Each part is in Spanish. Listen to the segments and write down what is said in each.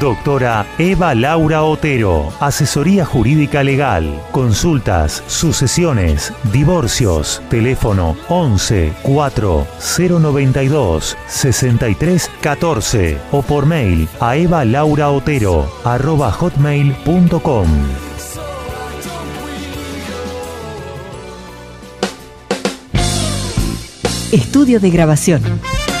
Doctora Eva Laura Otero, Asesoría Jurídica Legal, Consultas, Sucesiones, Divorcios, teléfono 11 4 092 63 14 o por mail a evalauraotero arroba hotmail.com. Estudio de grabación.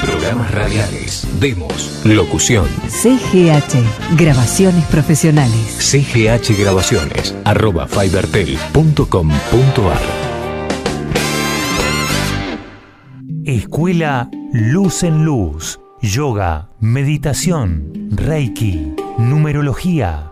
Programas radiales, demos, locución. CGH, grabaciones profesionales. CGH Grabaciones, arroba fibertel.com.ar. Escuela Luz en Luz, Yoga, Meditación, Reiki, Numerología,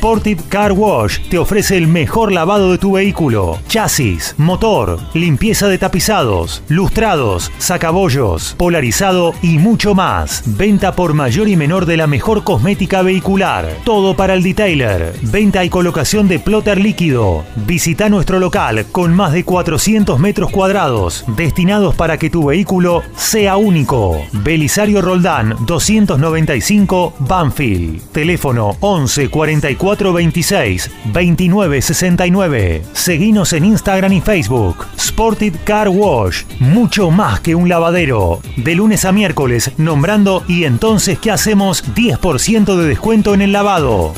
Sportive Car Wash te ofrece el mejor lavado de tu vehículo. Chasis, motor, limpieza de tapizados, lustrados, sacabollos, polarizado y mucho más. Venta por mayor y menor de la mejor cosmética vehicular. Todo para el detailer. Venta y colocación de plotter líquido. Visita nuestro local con más de 400 metros cuadrados destinados para que tu vehículo sea único. Belisario Roldán 295 Banfield. Teléfono 11 44 26 29 69. Seguinos en Instagram y Facebook. Sported Car Wash. Mucho más que un lavadero. De lunes a miércoles, nombrando y entonces, ¿qué hacemos? 10% de descuento en el lavado.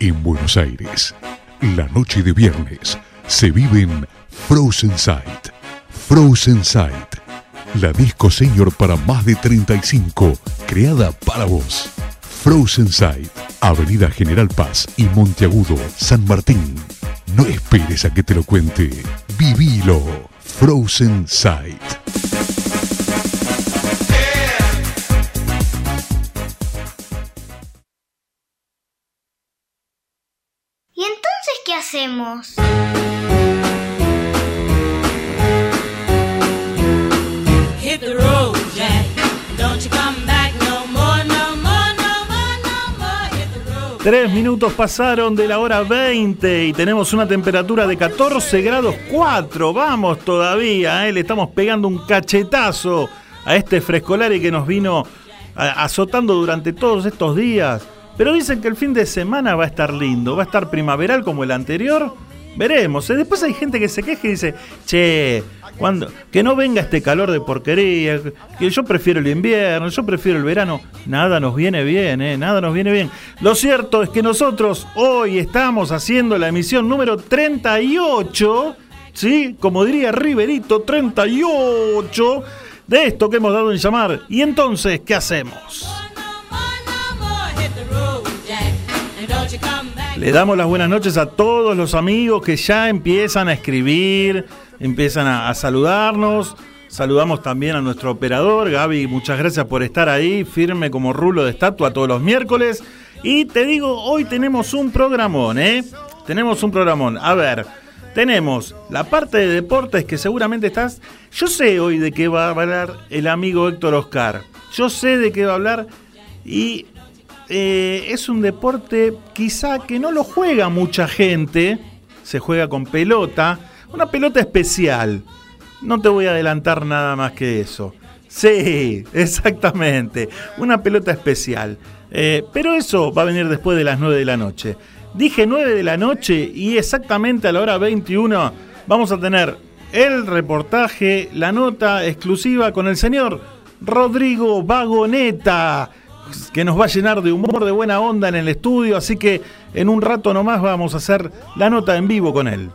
En Buenos Aires, la noche de viernes se vive en Frozen Sight. Frozen Sight, la disco senior para más de 35, creada para vos. Frozen Sight, Avenida General Paz y Monteagudo, San Martín. No esperes a que te lo cuente. Vivilo. Frozen Sight. ¿Y entonces qué hacemos? Hit the road, Jack. Don't you come back no more, no more, no more, no more. Hit the road. Tres minutos pasaron de la hora 20 y tenemos una temperatura de 14 grados 4. Vamos todavía, ¿eh? le estamos pegando un cachetazo a este frescolari que nos vino azotando durante todos estos días. Pero dicen que el fin de semana va a estar lindo, va a estar primaveral como el anterior. Veremos. ¿eh? Después hay gente que se queja y dice, che, cuando, que no venga este calor de porquería, que yo prefiero el invierno, yo prefiero el verano. Nada nos viene bien, ¿eh? Nada nos viene bien. Lo cierto es que nosotros hoy estamos haciendo la emisión número 38, ¿sí? Como diría Riverito, 38 de esto que hemos dado en llamar. Y entonces, ¿qué hacemos? Le damos las buenas noches a todos los amigos que ya empiezan a escribir, empiezan a, saludarnos. Saludamos también a nuestro operador, Gaby, muchas gracias por estar ahí, firme como rulo de estatua todos los miércoles. Y te digo, hoy tenemos un programón, ¿eh? Tenemos un programón. A ver, tenemos la parte de deportes que seguramente estás... Yo sé hoy de qué va a hablar el amigo Héctor Oscar. Yo sé de qué va a hablar y eh, es un deporte quizá que no lo juega mucha gente, se juega con pelota, una pelota especial. No te voy a adelantar nada más que eso. Sí, exactamente, una pelota especial. Eh, pero eso va a venir después de las 9 de la noche. Dije 9 de la noche y exactamente a la hora 21 vamos a tener el reportaje, la nota exclusiva con el señor Rodrigo Vagoneta, que nos va a llenar de humor, de buena onda en el estudio, así que en un rato nomás vamos a hacer la nota en vivo con él.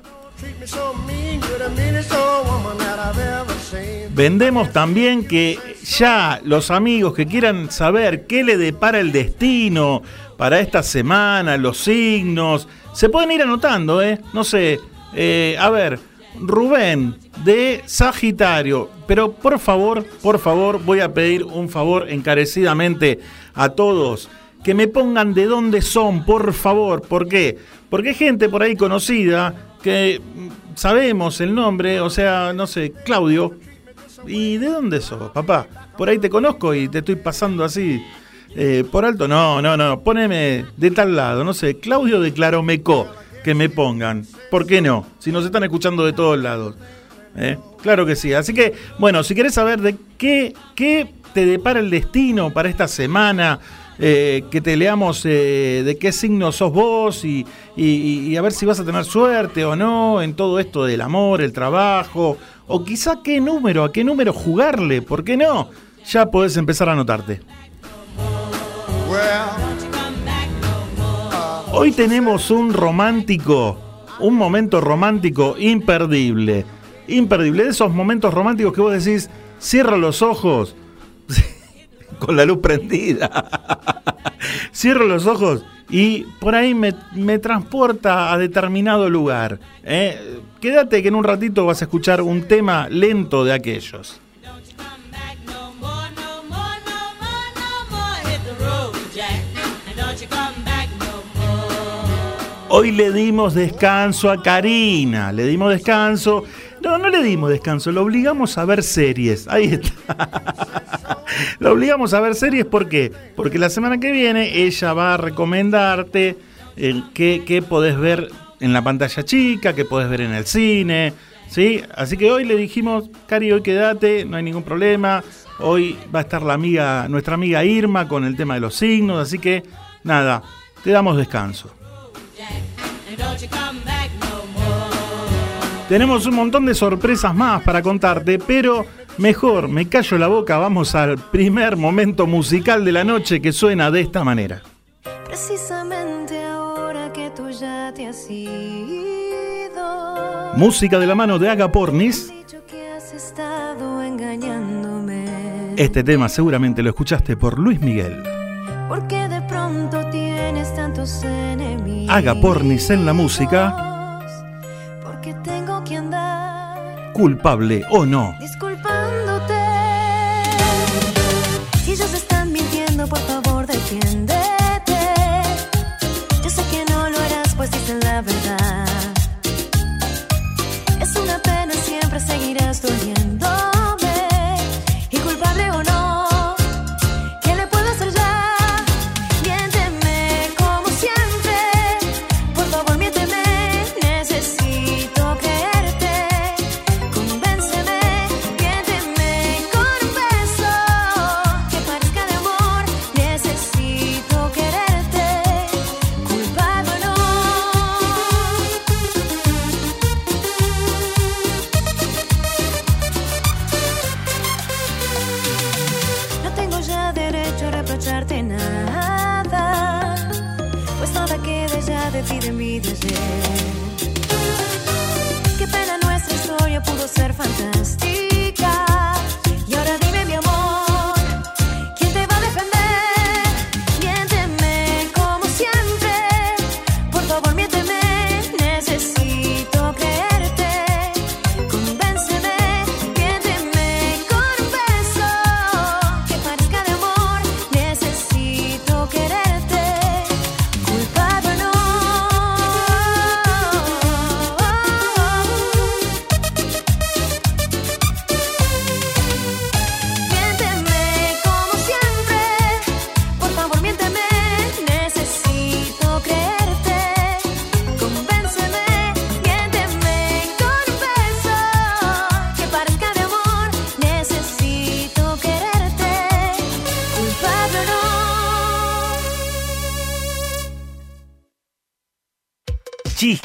Vendemos también que ya los amigos que quieran saber qué le depara el destino para esta semana, los signos, se pueden ir anotando, ¿eh? No sé, eh, a ver, Rubén de Sagitario, pero por favor, por favor, voy a pedir un favor encarecidamente a todos que me pongan de dónde son, por favor. ¿Por qué? Porque hay gente por ahí conocida que mm, sabemos el nombre, o sea, no sé, Claudio. ¿Y de dónde sos, papá? Por ahí te conozco y te estoy pasando así eh, por alto. No, no, no, poneme de tal lado, no sé, Claudio de Claromeco, que me pongan. ¿Por qué no? Si nos están escuchando de todos lados. ¿Eh? Claro que sí. Así que, bueno, si querés saber de qué, qué te depara el destino para esta semana, eh, que te leamos eh, de qué signo sos vos y, y- a ver si vas a tener suerte o no en todo esto del amor, el trabajo, o quizá qué número, a qué número jugarle, ¿por qué no? Ya podés empezar a anotarte. Hoy tenemos un romántico, un momento romántico imperdible. Imperdible, de esos momentos románticos que vos decís, cierro los ojos con la luz prendida. Cierro los ojos y por ahí me, me transporta a determinado lugar. ¿eh? Quédate que en un ratito vas a escuchar un tema lento de aquellos. Hoy le dimos descanso a Karina, le dimos descanso. No, no le dimos descanso, lo obligamos a ver series. Ahí está. lo obligamos a ver series, ¿por qué? Porque la semana que viene ella va a recomendarte eh, qué, qué podés ver en la pantalla chica, qué podés ver en el cine. ¿sí? Así que hoy le dijimos, Cari, hoy quédate, no hay ningún problema. Hoy va a estar la amiga, nuestra amiga Irma con el tema de los signos, así que nada, te damos descanso. Tenemos un montón de sorpresas más para contarte, pero mejor me callo la boca, vamos al primer momento musical de la noche que suena de esta manera. Precisamente ahora que tú ya te has ido. Música de la mano de Aga Pornis. Este tema seguramente lo escuchaste por Luis Miguel. Porque de pronto tienes tantos enemigos. Haga pornis en la música. Culpable o no.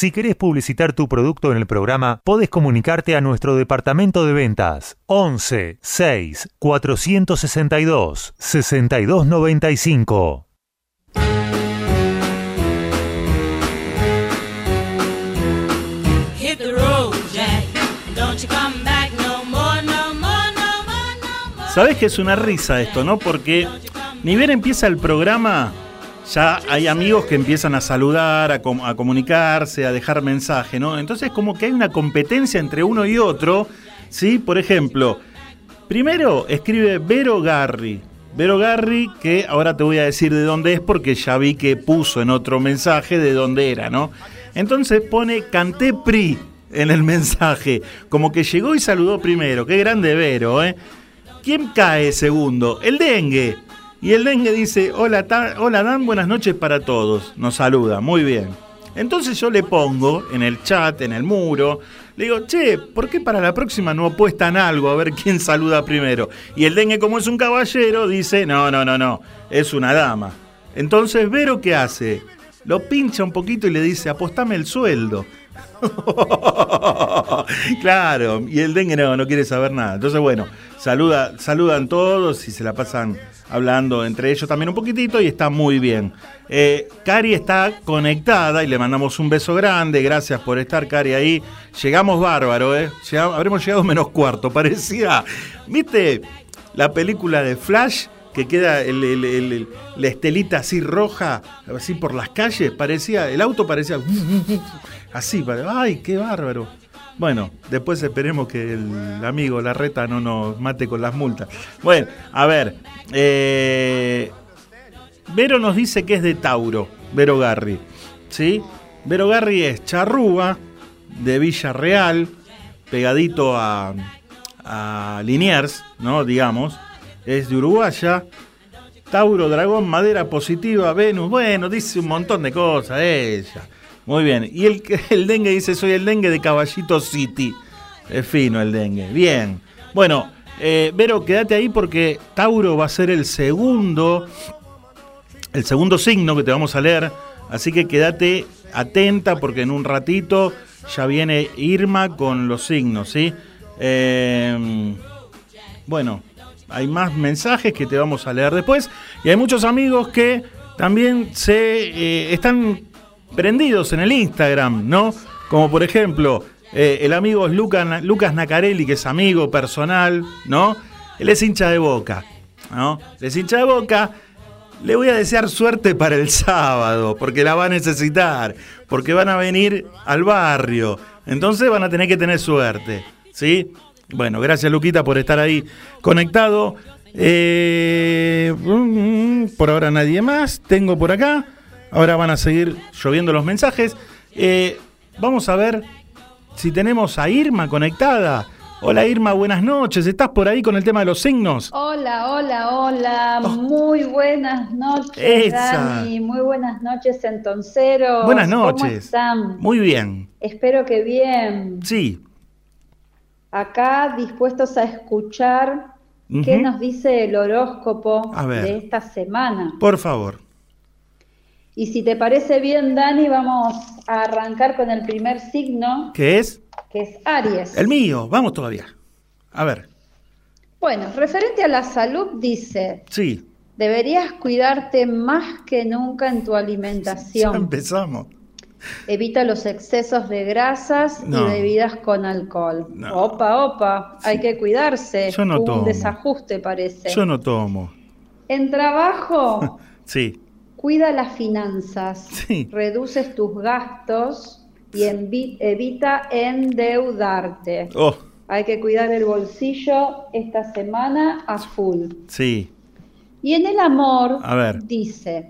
Si querés publicitar tu producto en el programa, podés comunicarte a nuestro departamento de ventas 11 6 462 6295. Hit the road, Jack. Don't you come back no more, no more, no more, no more. Sabés que es una risa esto, ¿no? Porque ni bien empieza el programa, ya hay amigos que empiezan a saludar, a, com- a comunicarse, a dejar mensaje, ¿no? Entonces como que hay una competencia entre uno y otro, ¿sí? Por ejemplo, primero escribe Vero Garri. Vero Garri, que ahora te voy a decir de dónde es porque ya vi que puso en otro mensaje de dónde era, ¿no? Entonces pone Canté Pri en el mensaje, como que llegó y saludó primero. Qué grande Vero, ¿eh? ¿Quién cae segundo? El dengue. Y el dengue dice, hola, hola Dan, buenas noches para todos. Nos saluda, muy bien. Entonces yo le pongo en el chat, en el muro, le digo, che, ¿por qué para la próxima no apuestan algo a ver quién saluda primero? Y el dengue, como es un caballero, dice, no, no, no, no, es una dama. Entonces Vero, ¿qué hace? Lo pincha un poquito y le dice, apostame el sueldo. claro, y el dengue no, no quiere saber nada. Entonces, bueno, saluda, saludan todos y se la pasan hablando entre ellos también un poquitito y está muy bien. Eh, Cari está conectada y le mandamos un beso grande. Gracias por estar, Cari, ahí. Llegamos bárbaro, ¿eh? Habremos llegado menos cuarto. Parecía, ¿viste la película de Flash? Que queda el- el- el- la estelita así roja, así por las calles. Parecía, el auto parecía así. ¡Ay, qué bárbaro! Bueno, después esperemos que el amigo la reta no nos mate con las multas. Bueno, a ver. eh, Vero nos dice que es de Tauro, Vero Garri. ¿Sí? Vero Garri es charrúa de Villarreal, pegadito a, a Liniers, ¿no? Digamos. Es de Uruguaya. Tauro, dragón, madera positiva, Venus. Bueno, dice un montón de cosas ella. Muy bien. Y el, el dengue dice, soy el dengue de Caballito City. Es fino el dengue. Bien. Bueno, eh, Vero, quédate ahí porque Tauro va a ser el segundo, el segundo signo que te vamos a leer. Así que quédate atenta porque en un ratito ya viene Irma con los signos, ¿sí? Eh, bueno, hay más mensajes que te vamos a leer después. Y hay muchos amigos que también se eh, están prendidos en el Instagram, ¿no? Como por ejemplo, eh, el amigo Luca- Lucas Nacarelli, que es amigo personal, ¿no? Él es hincha de boca, ¿no? Él es hincha de boca. Le voy a desear suerte para el sábado, porque la va a necesitar, porque van a venir al barrio. Entonces van a tener que tener suerte, ¿sí? Bueno, gracias Luquita por estar ahí conectado. Eh, mm, por ahora nadie más. Tengo por acá. Ahora van a seguir lloviendo los mensajes. Eh, vamos a ver si tenemos a Irma conectada. Hola Irma, buenas noches. ¿Estás por ahí con el tema de los signos? Hola, hola, hola. Muy buenas noches, Oh. Esa. Dani. Muy buenas noches, entonceros. Buenas ¿Cómo noches. están? Muy bien. Espero que bien. Sí. Acá dispuestos a escuchar qué nos dice el horóscopo de esta semana. Por favor. Y si te parece bien, Dani, vamos a arrancar con el primer signo, ¿Qué es? que es Aries. El mío. Vamos todavía. A ver. Bueno, referente a la salud, dice, Sí. deberías cuidarte más que nunca en tu Ya alimentación. empezamos. Evita los excesos de grasas No. y bebidas con alcohol. No. Opa, opa, hay que cuidarse. Yo no Hubo tomo. un desajuste, parece. Yo no tomo. En trabajo, Sí. Cuida las finanzas. Sí. Reduces tus gastos y evita endeudarte. Oh, Hay que cuidar el bolsillo esta semana a full. sí. Y en el amor A ver. dice,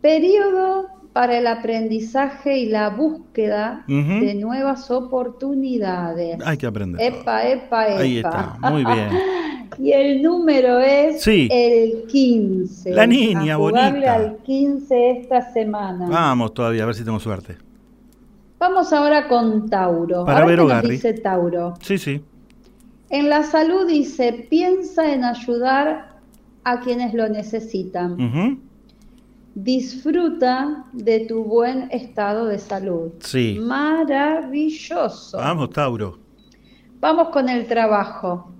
periodo para el aprendizaje y la búsqueda de nuevas oportunidades. Hay que aprender. Epa, epa, epa. Ahí está, muy bien. Y el número es Sí. el 15. La niña A jugarle bonita. al 15 esta semana. Vamos todavía, a ver si tengo suerte. Vamos ahora con Tauro. Para a ver ver qué nos dice Tauro. Sí, sí. En la salud dice, piensa en ayudar a quienes lo necesitan. Ujú. Disfruta de tu buen estado de salud. Sí. Maravilloso. Vamos, Tauro. Vamos con el trabajo.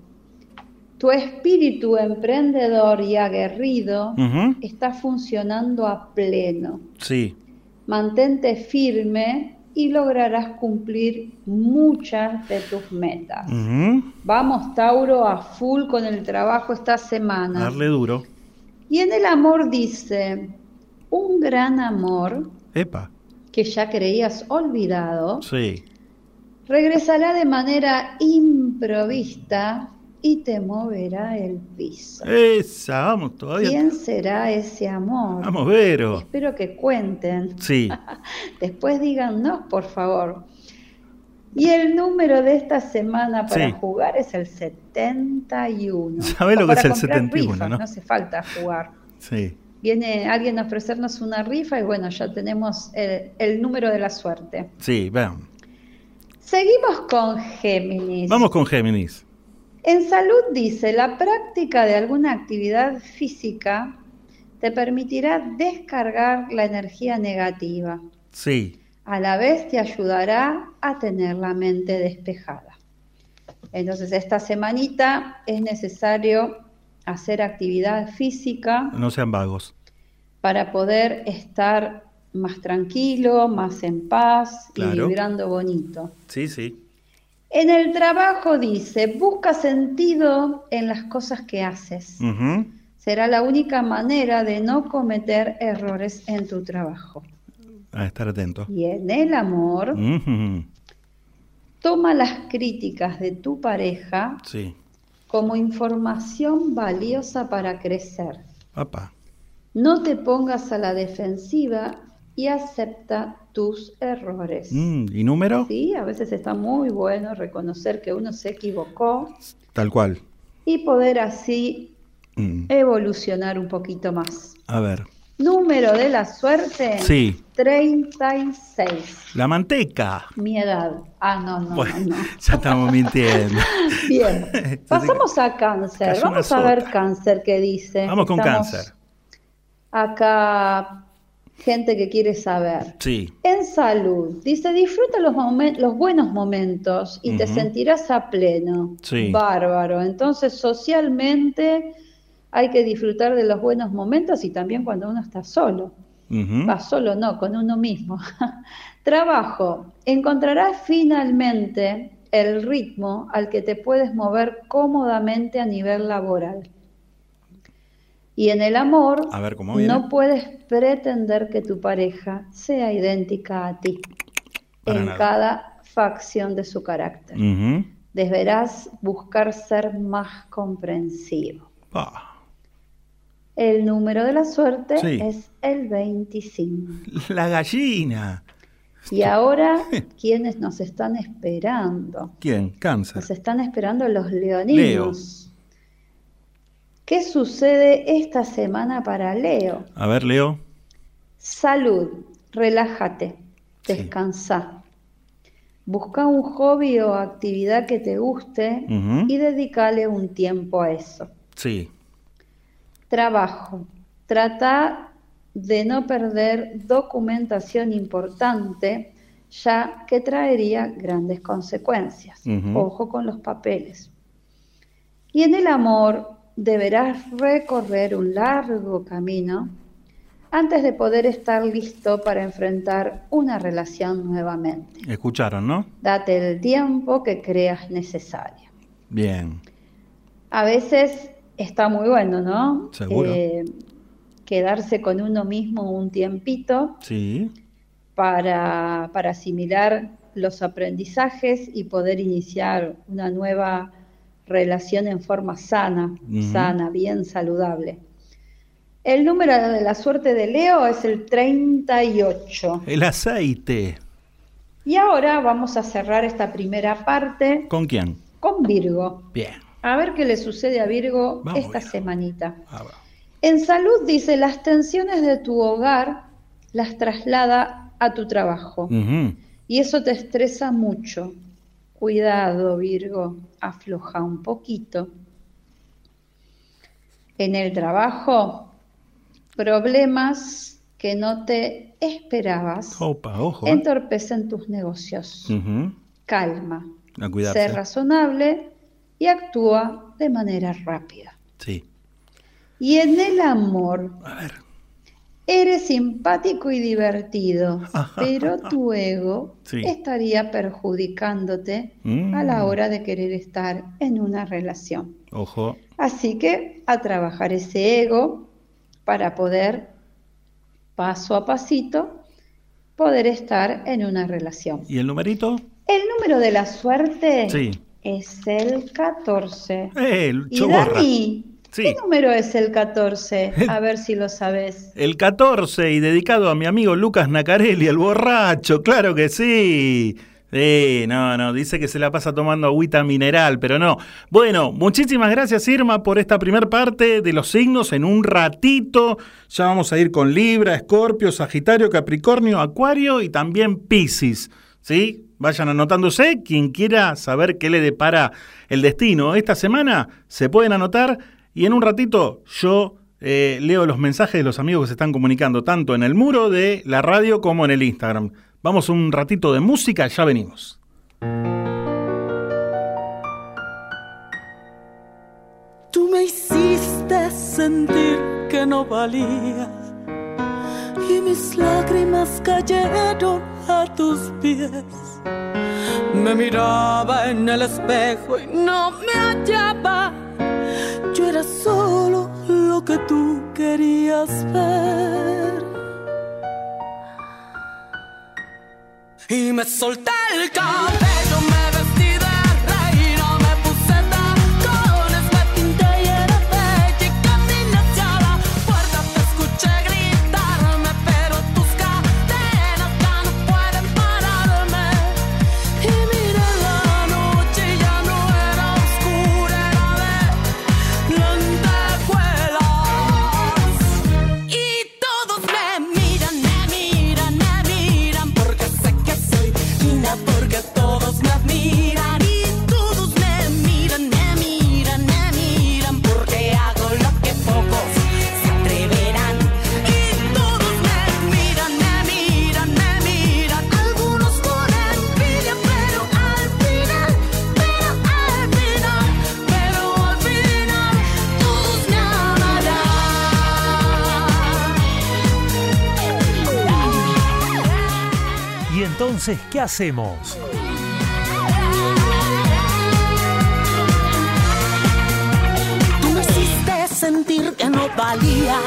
Tu espíritu emprendedor y aguerrido está funcionando a pleno. Sí. Mantente firme y lograrás cumplir muchas de tus metas. Vamos, Tauro, a full con el trabajo esta semana. Darle duro. Y en el amor dice, un gran amor Epa. que ya creías olvidado, Sí. regresará de manera improvista y te moverá el piso. Esa, vamos todavía. ¿Quién será ese amor? Vamos, Vero. Espero que cuenten. Sí. Después díganos, por favor. Y el número de esta semana para Sí. jugar es el 71. ¿Sabés lo que es el comprar 71, rifas, no? No hace falta jugar. Sí. Viene alguien a ofrecernos una rifa y bueno, ya tenemos el, el número de la suerte. Sí, vean. Seguimos con Géminis. Vamos con Géminis. En salud dice, la práctica de alguna actividad física te permitirá descargar la energía negativa. Sí. A la vez te ayudará a tener la mente despejada. Entonces, esta semanita es necesario hacer actividad física No sean vagos. para poder estar más tranquilo, más en paz y vibrando bonito. Sí, sí. En el trabajo dice, busca sentido en las cosas que haces. Será la única manera de no cometer errores en tu trabajo. A estar atento. Y en el amor, toma las críticas de tu pareja Sí. como información valiosa para crecer. Papá. No te pongas a la defensiva y acepta tus errores. Mm, ¿Y número? Sí, a veces está muy bueno reconocer que uno se equivocó Tal cual. y poder así Mm. evolucionar un poquito más. A ver. Número de la suerte, Sí. 36. La manteca. Mi edad. Ah, no, no, Bueno, no. ya estamos mintiendo. Bien. Pasamos a cáncer. Vamos a ver cáncer qué dice. Vamos con Estamos cáncer. Acá, gente que quiere saber. Sí. En salud, dice, disfruta los, momen- los buenos momentos y te sentirás a pleno. Sí. Bárbaro. Entonces, socialmente hay que disfrutar de los buenos momentos y también cuando uno está solo. Va solo, no, con uno mismo. Trabajo. Encontrarás finalmente el ritmo al que te puedes mover cómodamente a nivel laboral. Y en el amor, A ver cómo viene. no puedes pretender que tu pareja sea idéntica a ti Para en nada. cada facción de su carácter. Ujú. Deberás buscar ser más comprensivo. El número de la suerte Sí. es el 25. La gallina. Y ahora, ¿quiénes nos están esperando? ¿Quién? Cáncer. Nos están esperando los leoninos. ¿Qué sucede esta semana para Leo? A ver, Leo. Salud, relájate, Sí. descansa. Busca un hobby o actividad que te guste y dedícale un tiempo a eso. Sí. Trabajo. Trata de no perder documentación importante, ya que traería grandes consecuencias. Ojo con los papeles. Y en el amor deberás recorrer un largo camino antes de poder estar listo para enfrentar una relación nuevamente. Escucharon, ¿no? Date el tiempo que creas necesario. Bien. A veces está muy bueno, ¿no? Seguro. Eh, quedarse con uno mismo un tiempito Sí. para, para asimilar los aprendizajes y poder iniciar una nueva relación en forma sana, sana, bien saludable. El número de la suerte de Leo es el 38. El aceite. Y ahora vamos a cerrar esta primera parte ¿Con quién? con Virgo. Bien. A ver qué le sucede a Virgo Vamos, esta Virgo. semanita. Ah. En salud dice, las tensiones de tu hogar las traslada a tu trabajo. Y eso te estresa mucho. Cuidado, Virgo, afloja un poquito. En el trabajo, problemas que no te esperabas Opa, ojo. eh. entorpecen tus negocios. Calma, sé razonable y actúa de manera rápida. Sí. Y en el amor, A ver. Eres simpático y divertido, pero tu ego Sí. estaría perjudicándote Mm. a la hora de querer estar en una relación. Ojo. Así que a trabajar ese ego para poder, paso a pasito, poder estar en una relación. ¿Y el numerito? El número de la suerte Sí. es el 14. Eh, el y. Dani, Sí. ¿qué número es el 14? A ver si lo sabes. El 14 y dedicado a mi amigo Lucas Nacarelli, el borracho, claro que sí. Sí, no, no, dice que se la pasa tomando agüita mineral, pero no. Bueno, muchísimas gracias Irma por esta primer parte de los signos. En un ratito ya vamos a ir con Libra, Escorpio, Sagitario, Capricornio, Acuario y también Piscis. ¿Sí? Vayan anotándose. Quien quiera saber qué le depara el destino esta semana, se pueden anotar. Y en un ratito yo eh, leo los mensajes de los amigos que se están comunicando, tanto en el muro de la radio como en el Instagram. Vamos un ratito de música, ya venimos. Tú me hiciste sentir que no valía y mis lágrimas cayeron a tus pies. Me miraba en el espejo y no me hallaba. Yo era solo lo que tú querías ver. Y me solté el cabello, entonces qué hacemos? Tú me hiciste sentir que no valía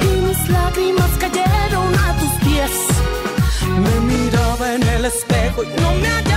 y mis lágrimas cayeron a tus pies. Me miraba en el espejo y no me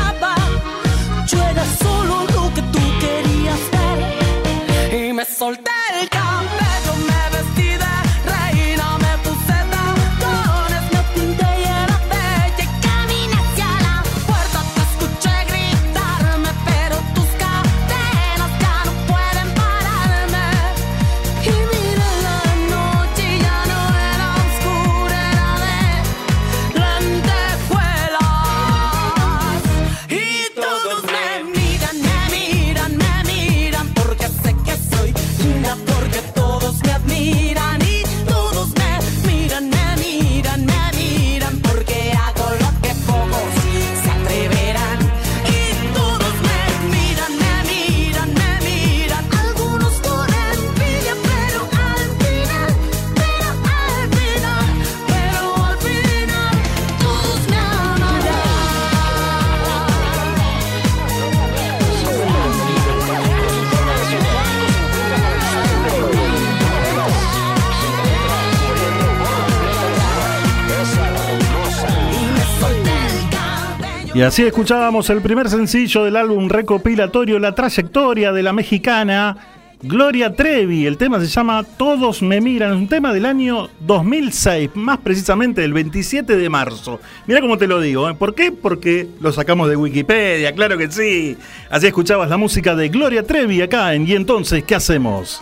Así escuchábamos el primer sencillo del álbum recopilatorio La trayectoria de la mexicana Gloria Trevi, el tema se llama Todos me miran, es un tema del año 2006, más precisamente del 27 de marzo. Mira cómo te lo digo, ¿eh? ¿por qué? Porque lo sacamos de Wikipedia, claro que sí. Así escuchabas la música de Gloria Trevi acá en Y entonces, ¿qué hacemos?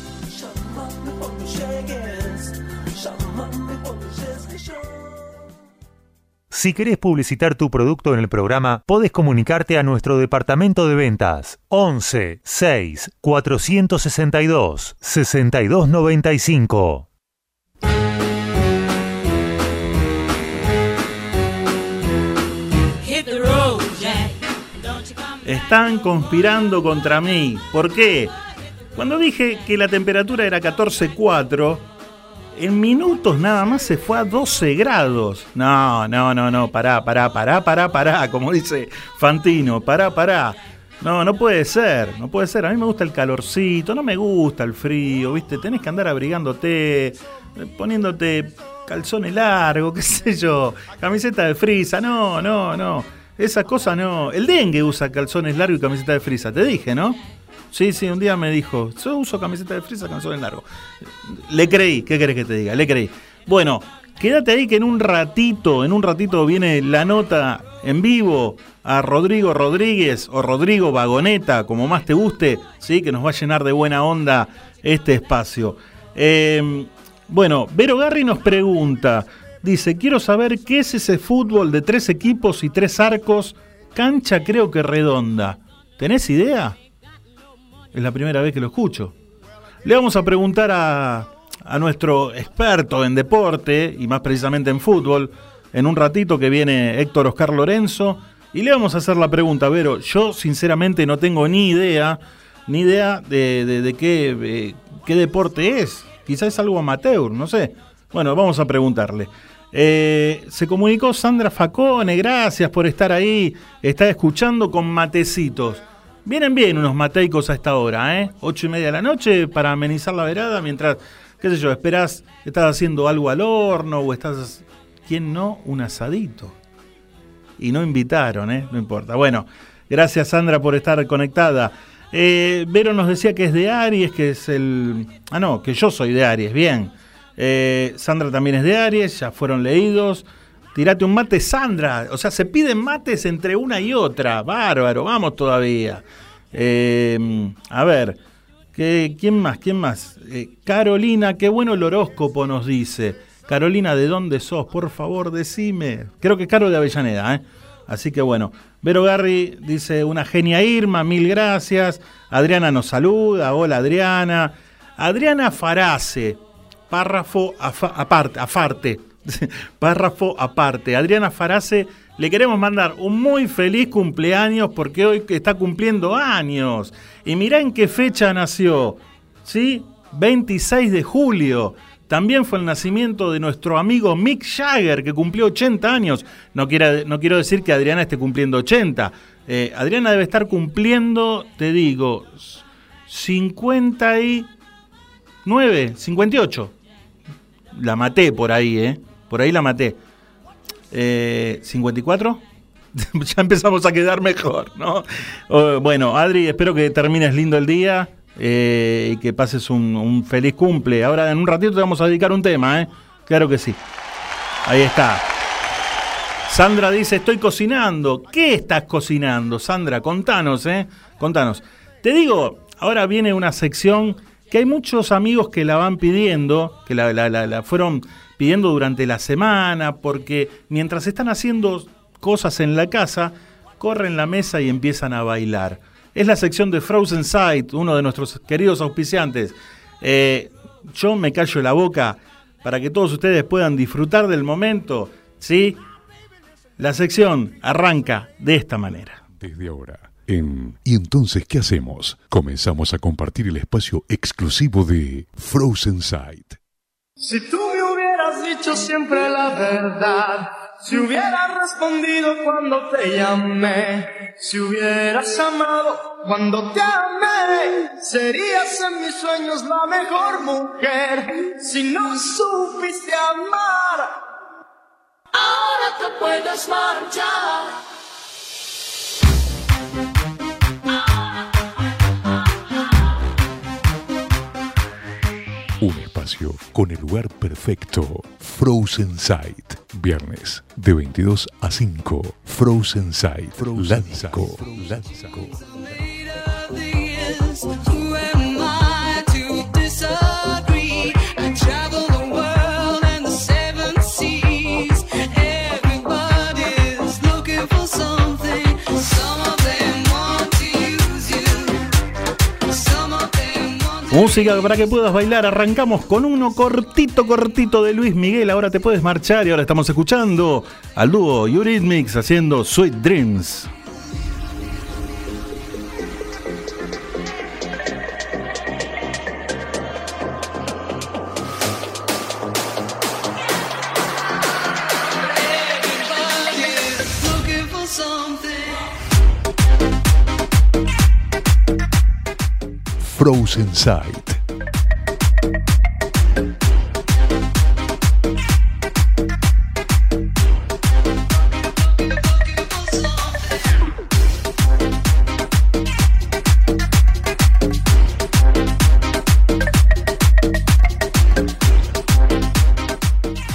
Si querés publicitar tu producto en el programa, podés comunicarte a nuestro departamento de ventas 11 6 462 6295. Hit the road, Jack. Don't you come Están conspirando contra mí. ¿Por qué? Cuando dije que la temperatura era 14.4, en minutos nada más se fue a 12 grados. No, no, no, no, pará, pará, pará, pará, pará, como dice Fantino, pará, pará. No, no puede ser, no puede ser. A mí me gusta el calorcito, no me gusta el frío, ¿viste? Tenés que andar abrigándote, eh, poniéndote calzones largos, qué sé yo, camiseta de frisa, no, no, no. Esa cosa no. El dengue usa calzones largos y camiseta de frisa, te dije, ¿no? Sí, sí, un día me dijo, yo uso camiseta de frisa, calzones largos. Le creí, ¿qué querés que te diga? Le creí. Bueno, quédate ahí que en un ratito, en un ratito viene la nota en vivo a Rodrigo Rodríguez o Rodrigo Vagoneta, como más te guste, sí, que nos va a llenar de buena onda este espacio. Eh, bueno, Vero Garri nos pregunta, dice, quiero saber qué es ese fútbol de tres equipos y tres arcos, cancha creo que redonda. ¿Tenés idea? Es la primera vez que lo escucho. Le vamos a preguntar a, a nuestro experto en deporte y más precisamente en fútbol, en un ratito que viene Héctor Oscar Lorenzo, y le vamos a hacer la pregunta, Vero. Yo sinceramente no tengo ni idea, ni idea de, de- qué, qué deporte es. Quizás es algo amateur, no sé. Bueno, vamos a preguntarle. Eh, se comunicó Sandra Facone, gracias por estar ahí. Está escuchando con matecitos. Vienen bien unos mateicos a esta hora, ¿eh? Ocho y media de la noche para amenizar la verada mientras, qué sé yo, esperás, estás haciendo algo al horno o estás, ¿quién no? Un asadito. Y no invitaron, ¿eh? No importa. Bueno, gracias Sandra por estar conectada. Eh, Vero nos decía que es de Aries, que es el... Ah, no, que yo soy de Aries, bien. Eh, Sandra también es de Aries, ya fueron leídos. Tirate un mate, Sandra. O sea, se piden mates entre una y otra. Bárbaro, vamos todavía. Eh, a ver, ¿qué- ¿quién más? ¿Quién más? Eh, Carolina, qué bueno el horóscopo nos dice. Carolina, ¿de dónde sos? Por favor, decime. Creo que es Caro de Avellaneda, ¿eh? Así que bueno. Vero Garri dice una genia Irma, mil gracias. Adriana nos saluda. Hola Adriana. Adriana Farace, párrafo aparte, aparte. párrafo aparte. Adriana Farace, le queremos mandar un muy feliz cumpleaños porque hoy está cumpliendo años. Y mirá en qué fecha nació. ¿Sí? 26 de julio. También fue el nacimiento de nuestro amigo Mick Jagger, que cumplió 80 años. No, quiera- no quiero decir que Adriana esté cumpliendo 80. Eh, Adriana debe estar cumpliendo, te digo, 59, 58. La maté por ahí, ¿eh? Por ahí la maté. Eh, ¿54? ya empezamos a quedar mejor, ¿no? Bueno, Adri, espero que termines lindo el día eh, y que pases un, un feliz cumple. Ahora en un ratito te vamos a dedicar un tema, ¿eh? Claro que sí. Ahí está. Sandra dice, estoy cocinando. ¿Qué estás cocinando, Sandra? Contanos, ¿eh? Contanos. Te digo, ahora viene una sección que hay muchos amigos que la van pidiendo, que la, la- la- la fueron pidiendo durante la semana, porque mientras están haciendo cosas en la casa, corren la mesa y empiezan a bailar. Es la sección de Frozen Sight, uno de nuestros queridos auspiciantes. Eh, yo me callo la boca para que todos ustedes puedan disfrutar del momento, ¿sí? La sección arranca de esta manera. Desde ahora, en ¿Y entonces qué hacemos? Comenzamos a compartir el espacio exclusivo de Frozen Sight. Si tú hubieras dicho siempre la verdad, si hubieras respondido cuando te llamé, si hubieras amado cuando te amé, serías en mis sueños la mejor mujer. Si no supiste amar, ahora te puedes marchar. Espacio con el lugar perfecto. Frozen Sight. Viernes de 22 a 5. Frozen Sight. La disco. La Música para que puedas bailar. Arrancamos con uno cortito, cortito de Luis Miguel. Ahora te puedes marchar y ahora estamos escuchando al dúo Eurythmics haciendo Sweet Dreams. Frozen Sight.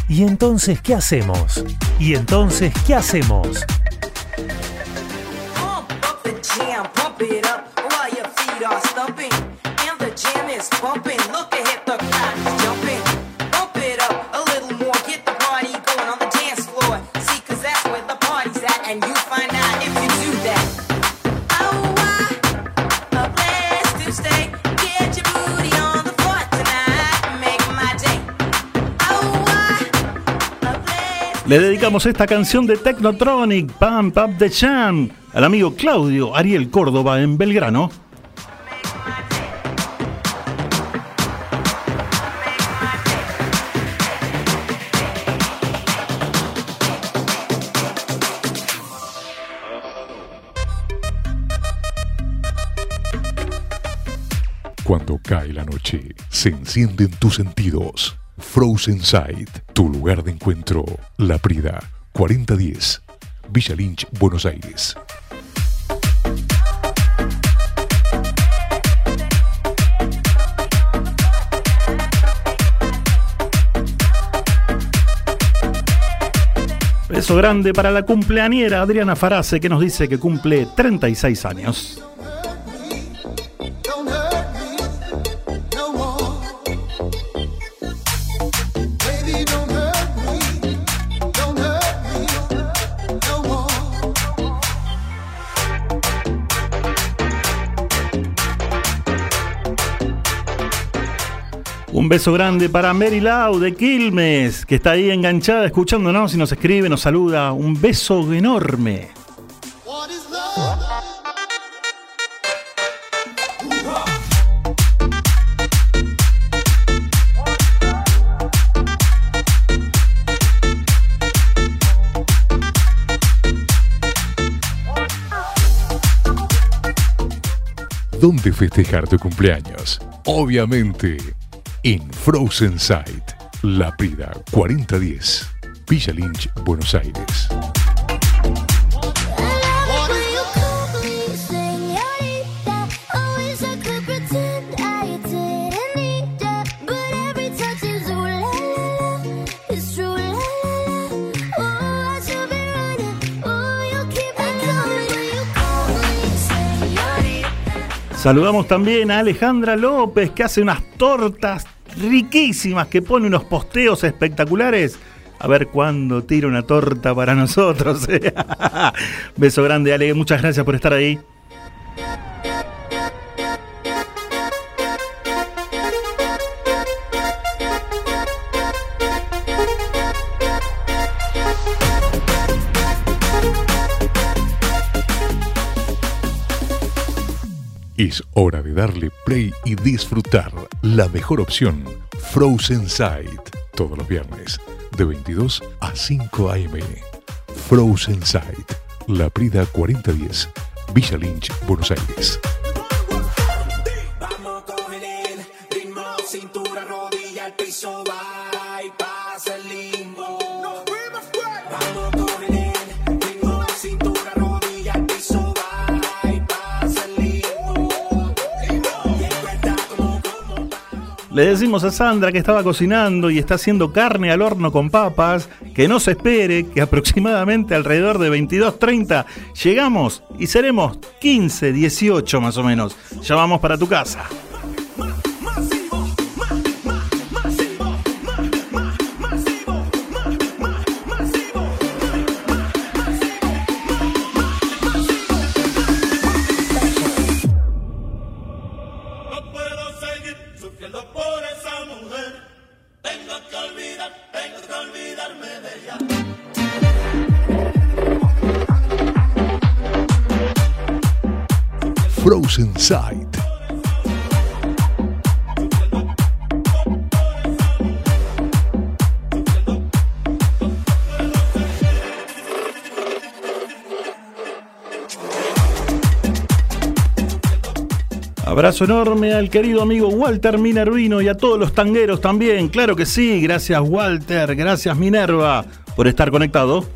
¿Y entonces qué hacemos? ¿Y entonces qué hacemos? Le dedicamos esta canción de Technotronic, Pump Up the Jam, al amigo Claudio Ariel Córdoba en Belgrano. Cuando cae la noche, se encienden tus sentidos. Frozen Sight, tu lugar de encuentro. La Prida, 4010. Villa Lynch, Buenos Aires. Beso grande para la cumpleañera Adriana Farase que nos dice que cumple 36 años. Un beso grande para Mary Lau de Quilmes, que está ahí enganchada escuchándonos y nos escribe, nos saluda. Un beso enorme. ¿Dónde festejar tu cumpleaños? Obviamente, en Frozen Sight, La Prida 4010, Villa Lynch, Buenos Aires. Saludamos también a Alejandra López, que hace unas tortas riquísimas, que pone unos posteos espectaculares. A ver cuándo tira una torta para nosotros. Beso grande, Ale. Muchas gracias por estar ahí. Es hora de darle play y disfrutar la mejor opción, Frozen Sight. Todos los viernes, de 22 a 5 a.m. Frozen Sight, La Prida 4010, Villa Lynch, Buenos Aires. Le decimos a Sandra que estaba cocinando y está haciendo carne al horno con papas, que no se espere, que aproximadamente alrededor de 22.30 llegamos y seremos 15, 18 más o menos. Ya vamos para tu casa. Abrazo enorme al querido amigo Walter Minervino y a todos los tangueros también. Claro que sí, gracias Walter, gracias Minerva por estar conectado.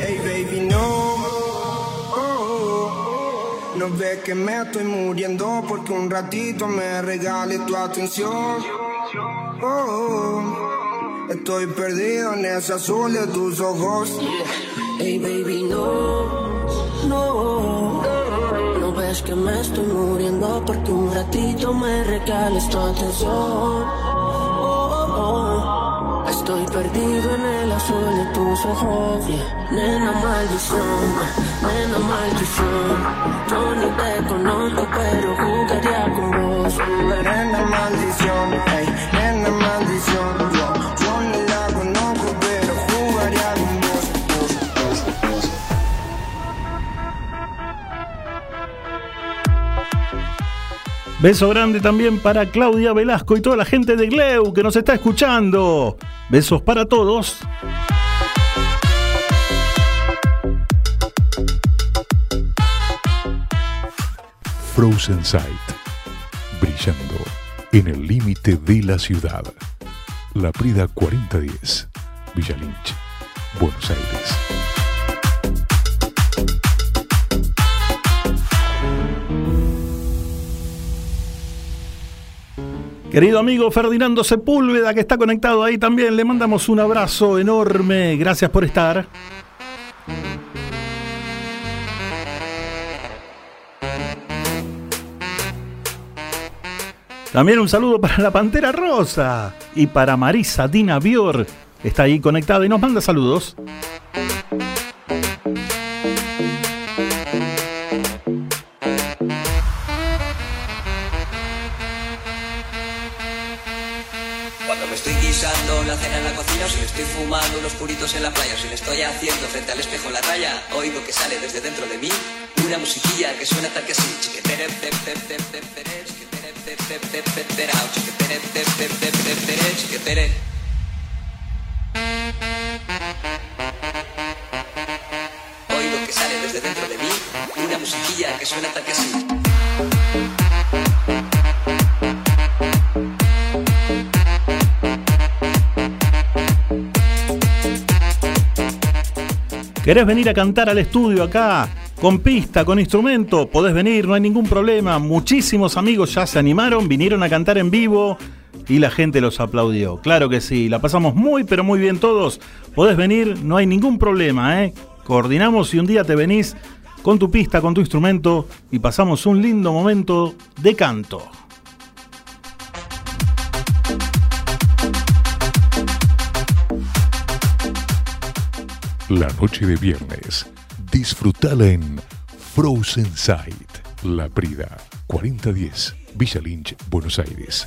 Hey baby, no. Oh, no ves que me estoy muriendo porque un ratito me regales tu atención. Oh, estoy perdido en ese azul de tus ojos. Hey baby, no, no. Ves que me estoy muriendo porque un ratito me regales tu atención. Oh, oh, oh. Estoy perdido en el azul de tus ojos. Nena maldición, nena maldición. Yo ni te conozco, pero jugaría con vos. Nena maldición, hey, nena maldición. Beso grande también para Claudia Velasco y toda la gente de Gleu que nos está escuchando. Besos para todos. Frozen Sight. Brillando en el límite de la ciudad. La Prida 4010, Villa Lynch, Buenos Aires. Querido amigo Ferdinando Sepúlveda que está conectado ahí también, le mandamos un abrazo enorme. Gracias por estar. También un saludo para la Pantera Rosa y para Marisa Dina Bior. Está ahí conectada y nos manda saludos. Si le estoy fumando unos puritos en la playa, o si le estoy haciendo frente al espejo la raya, oigo que sale desde dentro de mí una musiquilla que suena tal que así. Oigo que sale desde dentro de mí una musiquilla que suena tal que así. ¿Querés venir a cantar al estudio acá? Con pista, con instrumento, podés venir, no hay ningún problema. Muchísimos amigos ya se animaron, vinieron a cantar en vivo y la gente los aplaudió. Claro que sí, la pasamos muy pero muy bien todos. Podés venir, no hay ningún problema, ¿eh? Coordinamos y un día te venís con tu pista, con tu instrumento y pasamos un lindo momento de canto. La noche de viernes, disfrutala en Frozen Sight, La Prida, 4010, Villa Lynch, Buenos Aires.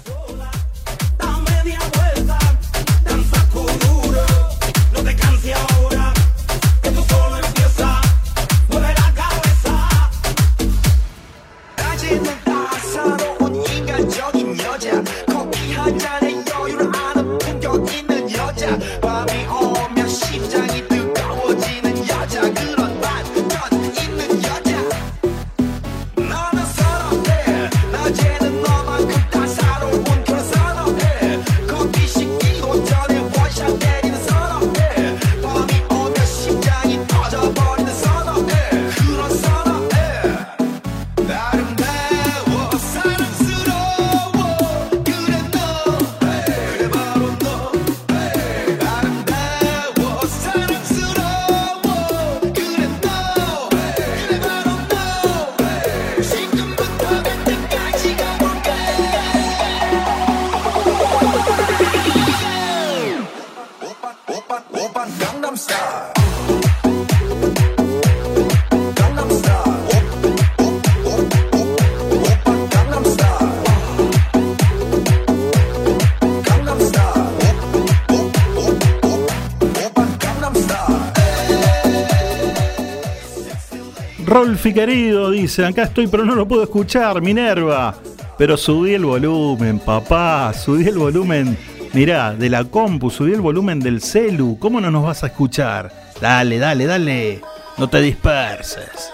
Rolfi querido, dice, acá estoy pero no lo puedo escuchar, Minerva. Pero subí el volumen, papá, subí el volumen. Mirá, de la compu, subí el volumen del celu. ¿Cómo no nos vas a escuchar? Dale, dale, dale. No te disperses.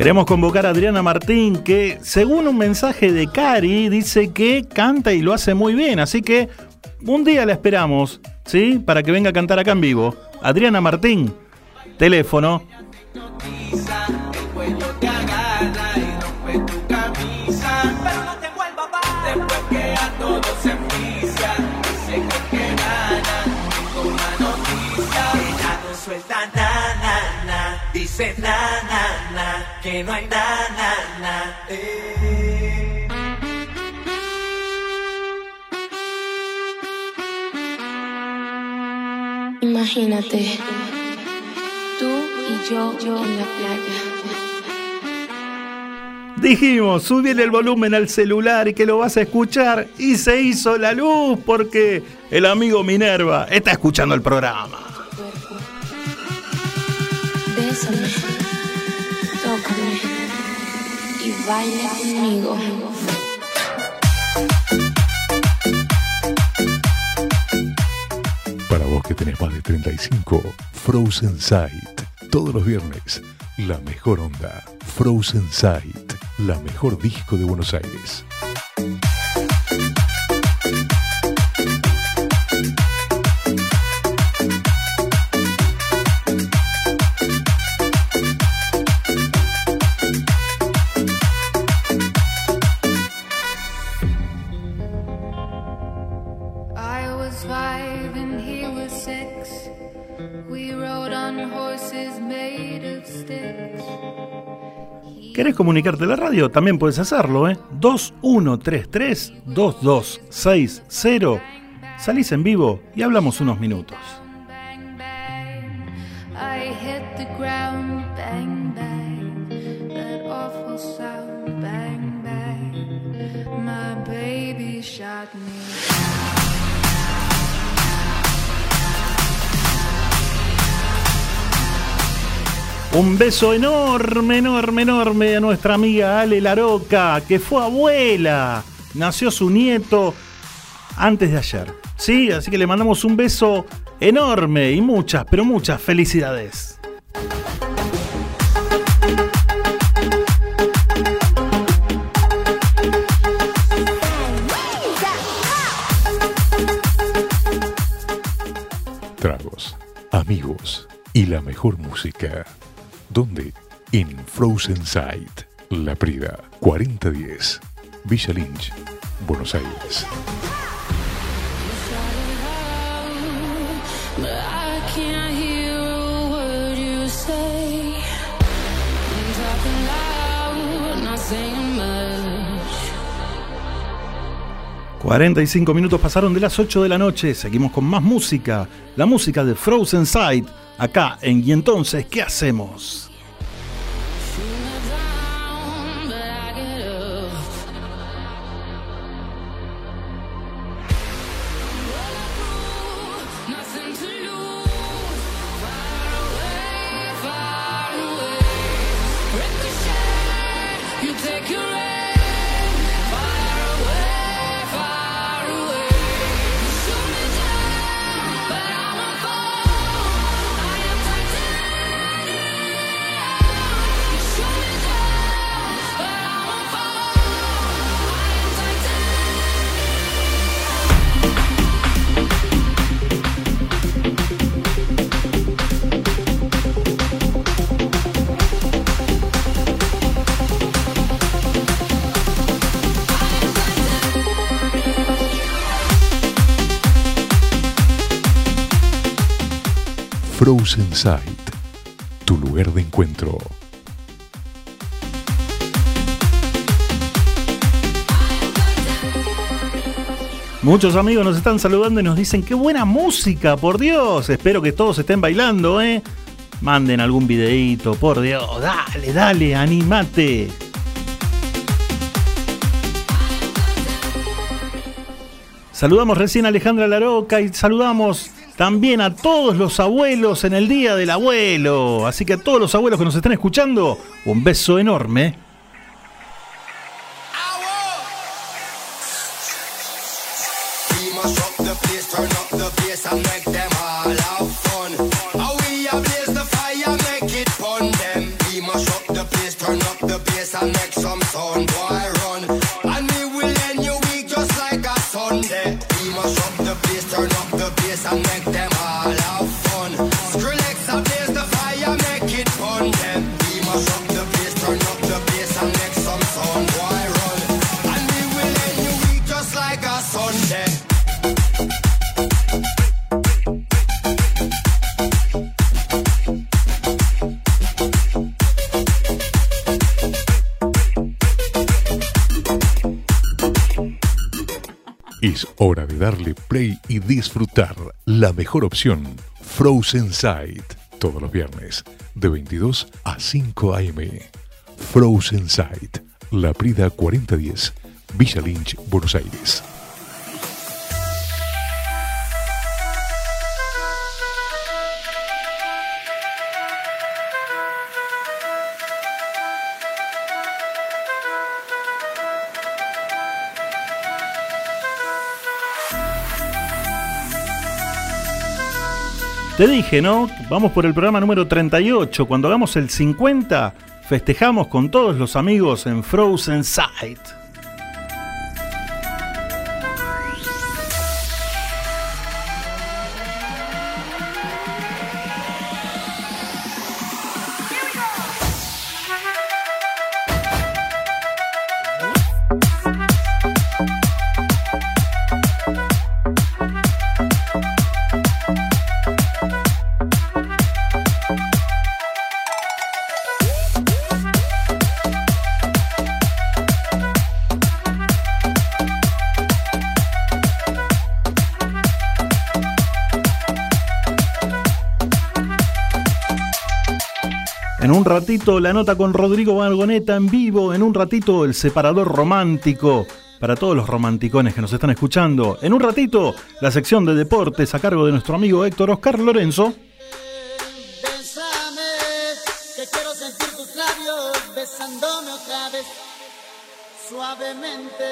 Queremos convocar a Adriana Martín, que según un mensaje de Cari, dice que canta y lo hace muy bien. Así que un día la esperamos, ¿sí? Para que venga a cantar acá en vivo. Adriana Martín, teléfono. Suelta na, na, na. Dice na, na, na, que no hay na, na, na. Eh. Imagínate, tú y yo, yo en la playa. Dijimos, subile el volumen al celular y que lo vas a escuchar. Y se hizo la luz porque el amigo Minerva está escuchando el programa. Y conmigo. Para vos que tenés más de 35, Frozen Sight. Todos los viernes, la mejor onda. Frozen Sight, la mejor disco de Buenos Aires. Comunicarte a la radio? También puedes hacerlo, ¿eh? 2133-2260. Salís en vivo y hablamos unos minutos. Un beso enorme, enorme, enorme a nuestra amiga Ale Laroca, que fue abuela. Nació su nieto antes de ayer. Sí, así que le mandamos un beso enorme y muchas, pero muchas felicidades. Tragos, amigos y la mejor música. ¿Dónde? En Frozen Sight, La Prida, 4010, Villa Lynch, Buenos Aires. But I can't hear a word you say. I'm talking loud, not saying much. 45 minutos pasaron de las 8 de la noche. Seguimos con más música. La música de Frozen Sight. Acá en Y entonces, ¿qué hacemos? Frozen Sight, tu lugar de encuentro. Muchos amigos nos están saludando y nos dicen qué buena música, por Dios. Espero que todos estén bailando, ¿eh? Manden algún videíto, por Dios. Dale, dale, animate. Saludamos recién a Alejandra Laroca y saludamos también a todos los abuelos en el Día del Abuelo. Así que a todos los abuelos que nos están escuchando, un beso enorme. Darle play y disfrutar la mejor opción, Frozen Sight, todos los viernes, de 22 a 5 am. Frozen Sight, La Prida 4010, Villa Lynch, Buenos Aires. Te dije, ¿no? Vamos por el programa número 38. Cuando hagamos el 50, festejamos con todos los amigos en Frozen Sight. La nota con Rodrigo Margoneta en vivo, en un ratito el separador romántico para todos los romanticones que nos están escuchando. En un ratito la sección de deportes a cargo de nuestro amigo Héctor Oscar Lorenzo. Suavemente.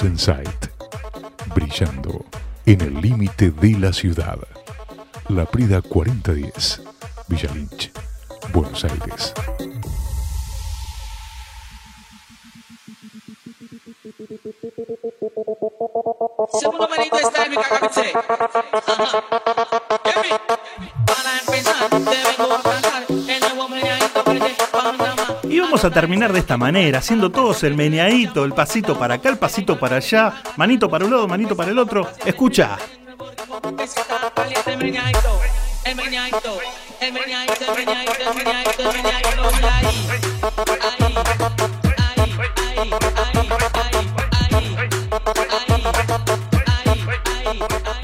Frozen Sight, brillando en el límite de la ciudad. La Prida 4010, Villa Lynch, Buenos Aires. En vamos a terminar de esta manera, haciendo todos el meneadito, el pasito para acá, el pasito para allá, manito para un lado, manito para el otro. Escucha.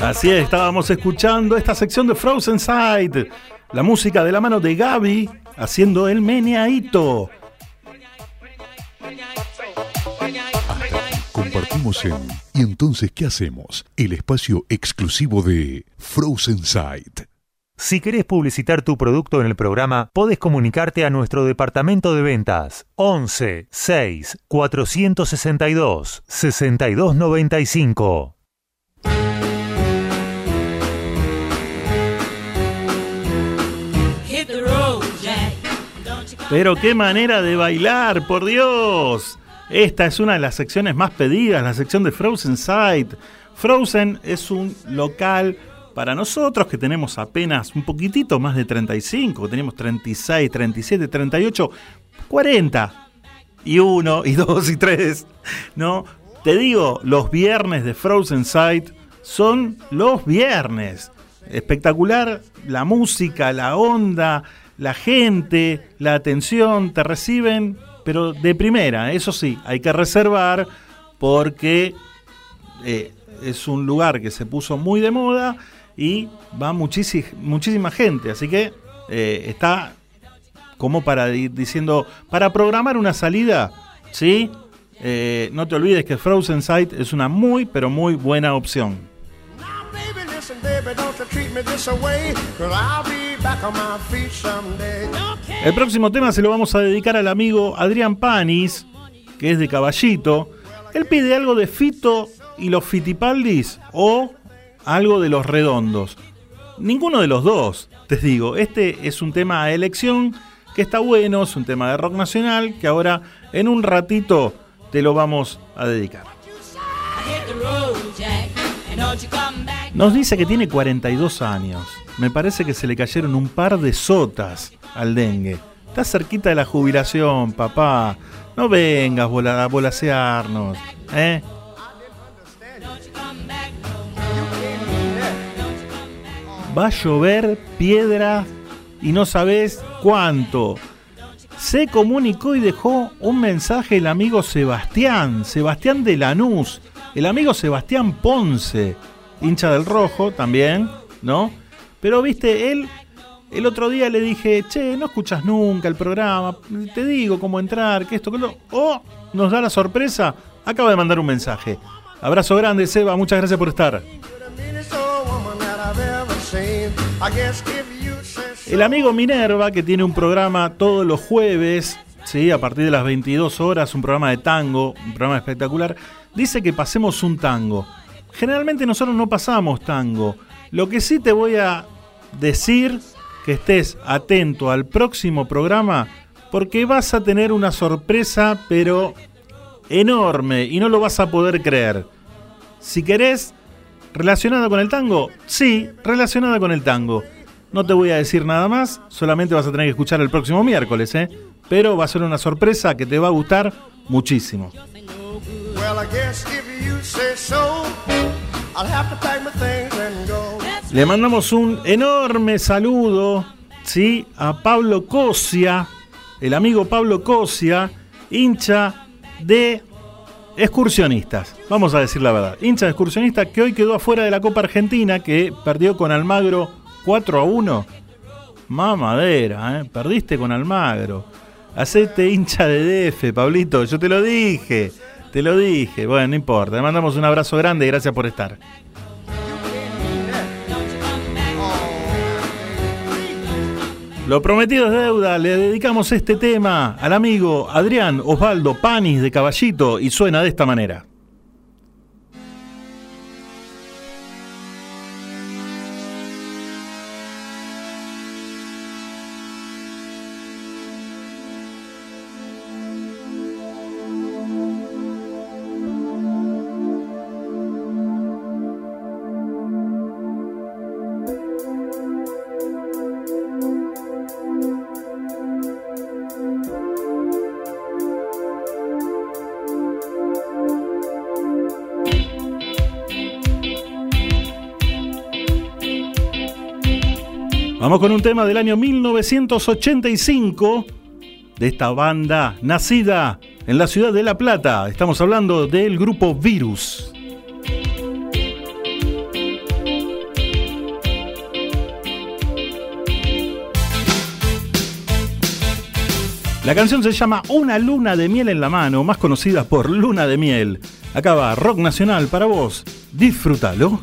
Así es, estábamos escuchando esta sección de Frozen Sight, la música de la mano de Gaby haciendo el meneadito. Compartimos en ¿Y entonces qué hacemos? El espacio exclusivo de Frozen Sight. Si querés publicitar tu producto en el programa, podés comunicarte a nuestro departamento de ventas 11 6 462 6295. Hit the road, Jack. Pero qué manera de bailar, por Dios. Esta es una de las secciones más pedidas, la sección de Frozen Sight. Frozen es un local para nosotros que tenemos apenas un poquitito más de 35, tenemos 36, 37, 38, 40 y 1 y 2 y 3, ¿no? Te digo, los viernes de Frozen Sight son los viernes. Espectacular la música, la onda, la gente, la atención, te reciben, pero de primera, eso sí, hay que reservar porque eh, es un lugar que se puso muy de moda y va muchísima, gente, así que eh, está como para ir diciendo, para programar una salida, ¿sí? Eh, no te olvides que Frozen Sight es una muy, pero muy buena opción. Baby, listen, baby, don't you treat me this away. Cause I'll be back on my feet someday. El próximo tema se lo vamos a dedicar al amigo Adrián Panis, que es de Caballito. Él pide algo de Fito y los Fitipaldis o algo de los Redondos. Ninguno de los dos, te digo. Este es un tema a elección que está bueno, es un tema de rock nacional que ahora en un ratito te lo vamos a dedicar. Nos dice que tiene 42 años. Me parece que se le cayeron un par de sotas al dengue. Está cerquita de la jubilación, papá. No vengas a volasearnos. ¿Eh? Va a llover piedra y no sabes cuánto. Se comunicó y dejó un mensaje el amigo Sebastián, Sebastián de Lanús, el amigo Sebastián Ponce, hincha del rojo también, ¿no? Pero viste, él, el otro día le dije, che, no escuchas nunca el programa, te digo cómo entrar, que esto, que lo. Oh, nos da la sorpresa, acaba de mandar un mensaje. Abrazo grande, Seba, muchas gracias por estar. El amigo Minerva, que tiene un programa todos los jueves, ¿sí? a partir de las 22 horas, un programa de tango, un programa espectacular, dice que pasemos un tango. Generalmente nosotros no pasamos tango. Lo que sí te voy a decir, que estés atento al próximo programa, porque vas a tener una sorpresa, pero enorme, y no lo vas a poder creer. Si querés, ¿relacionada con el tango? Sí, relacionada con el tango. No te voy a decir nada más, solamente vas a tener que escuchar el próximo miércoles, ¿eh? Pero va a ser una sorpresa que te va a gustar muchísimo. Le mandamos un enorme saludo, ¿sí? A Pablo Cosia, el amigo Pablo Cosia, hincha de excursionistas. Vamos a decir la verdad. Hincha de excursionistas que hoy quedó afuera de la Copa Argentina, que perdió con Almagro 4 a 1. Mamadera, ¿eh? Perdiste con Almagro. Hacete hincha de DF, Pablito. Yo te lo dije. Te lo dije. Bueno, no importa. Le mandamos un abrazo grande y gracias por estar. Lo prometido es deuda, le dedicamos este tema al amigo Adrián Osvaldo Panis de Caballito y suena de esta manera. Con un tema del año 1985 de esta banda nacida en la ciudad de La Plata. Estamos hablando del grupo Virus. La canción se llama Una luna de miel en la mano, más conocida por Luna de miel. Acá va Rock Nacional para vos. Disfrútalo.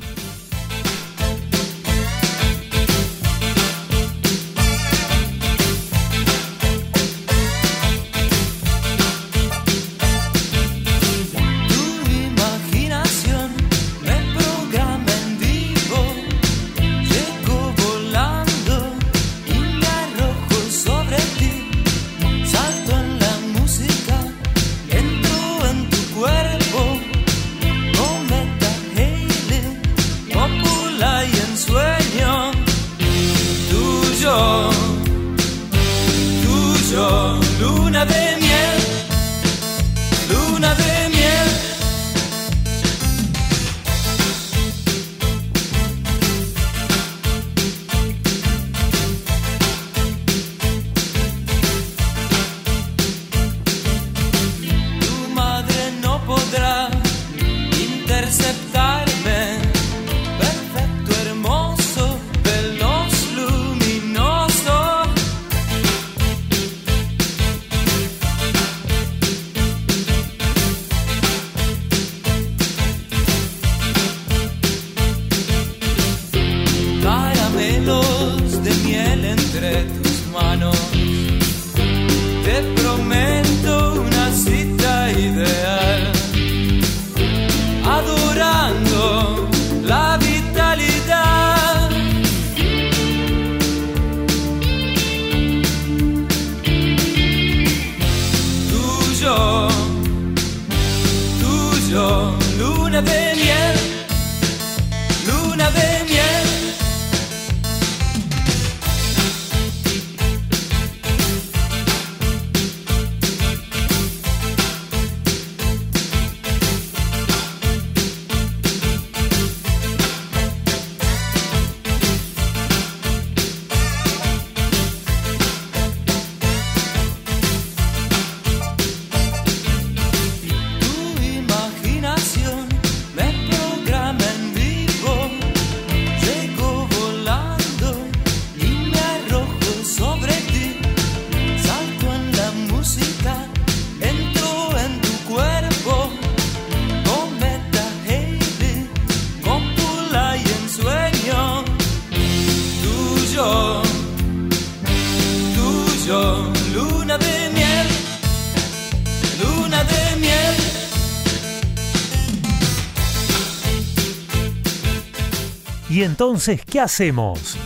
Entonces qué hacemos?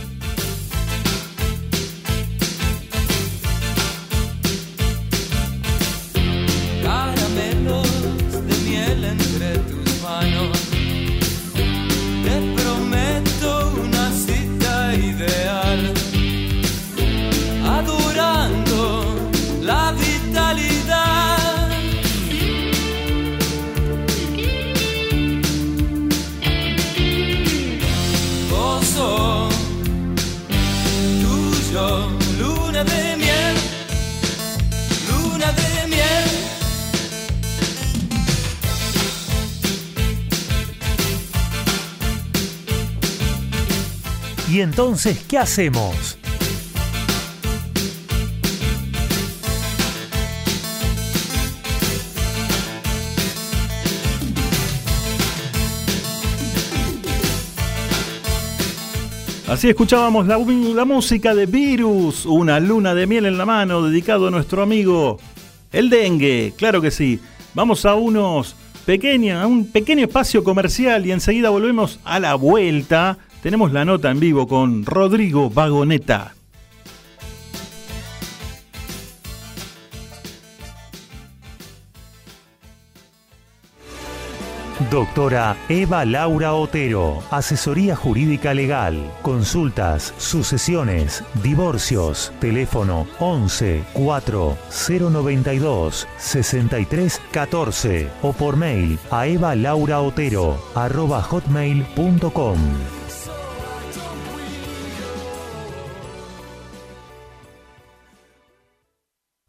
¿Y entonces qué hacemos? Así escuchábamos la, música de Virus, una luna de miel en la mano, dedicado a nuestro amigo el dengue, claro que sí. Vamos a unos pequeños, a un pequeño espacio comercial y enseguida volvemos a la vuelta. Tenemos la nota en vivo con Rodrigo Vagoneta. Doctora Eva Laura Otero, asesoría jurídica legal, consultas, sucesiones, divorcios, teléfono 11 4 092 63 14 o por mail a evalauraotero arroba hotmail.com.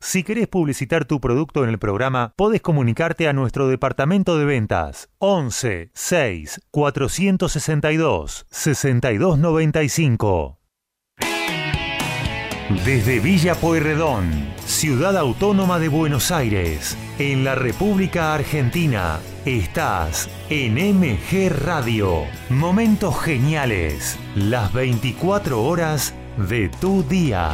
Si querés publicitar tu producto en el programa, podés comunicarte a nuestro departamento de ventas 11 6 462 6295. Desde Villa Pueyrredón, ciudad autónoma de Buenos Aires, en la República Argentina, estás en MG Radio. Momentos geniales, las 24 horas de tu día.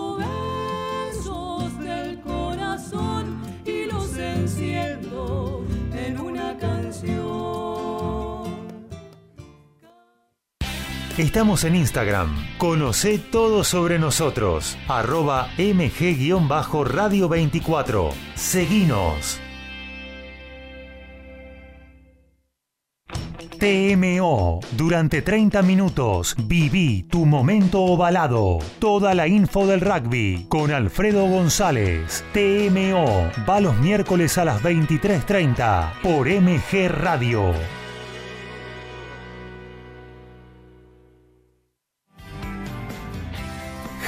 Estamos en Instagram. Conoce todo sobre nosotros. Arroba mg-radio 24. Seguinos. TMO. Durante 30 minutos viví tu momento ovalado. Toda la info del rugby con Alfredo González. TMO. Va los miércoles a las 23.30 por MG Radio.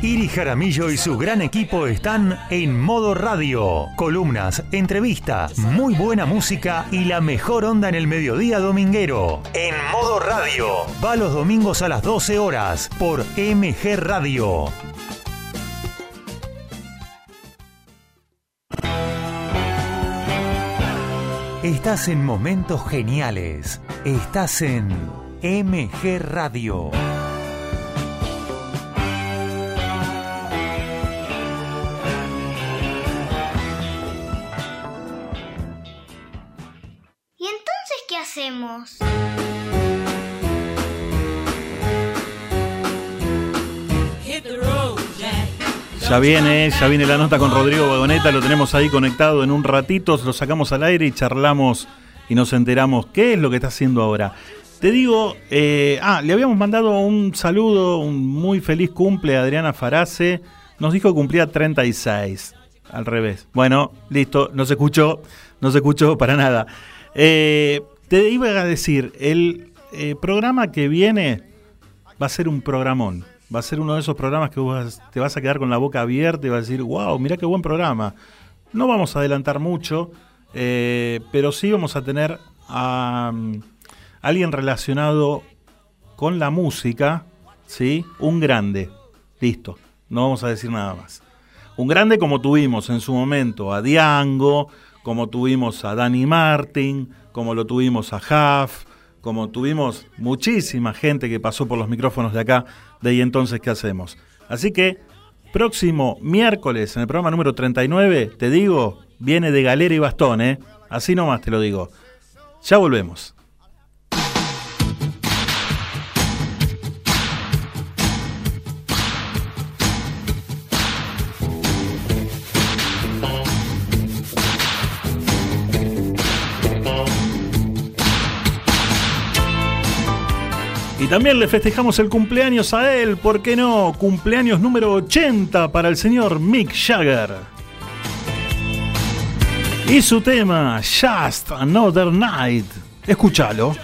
Iri Jaramillo y su gran equipo están en modo radio. Columnas, entrevistas, muy buena música y la mejor onda en el mediodía dominguero. En modo radio. Va los domingos a las 12 horas por MG Radio. Estás en momentos geniales. Estás en MG Radio. Ya viene, ya viene la nota con Rodrigo Vagoneta, lo tenemos ahí conectado en un ratito, lo sacamos al aire y charlamos y nos enteramos qué es lo que está haciendo ahora. Te digo, eh, ah, le habíamos mandado un saludo, un muy feliz cumple a Adriana Farace, nos dijo que cumplía 36, al revés. Bueno, listo, no se escuchó, no se escuchó para nada. Eh, te iba a decir, el eh, programa que viene va a ser un programón. Va a ser uno de esos programas que vos te vas a quedar con la boca abierta y vas a decir, wow, mira qué buen programa. No vamos a adelantar mucho, eh, pero sí vamos a tener a um, alguien relacionado con la música, ¿sí? Un grande. Listo, no vamos a decir nada más. Un grande como tuvimos en su momento a Diango, como tuvimos a Danny Martin, como lo tuvimos a Huff, como tuvimos muchísima gente que pasó por los micrófonos de acá, de ahí entonces, ¿qué hacemos? Así que, próximo miércoles, en el programa número 39, te digo, viene de galera y bastón, ¿eh? Así nomás te lo digo. Ya volvemos. También le festejamos el cumpleaños a él, ¿por qué no? Cumpleaños número 80 para el señor Mick Jagger. Y su tema, Just Another Night. Escúchalo.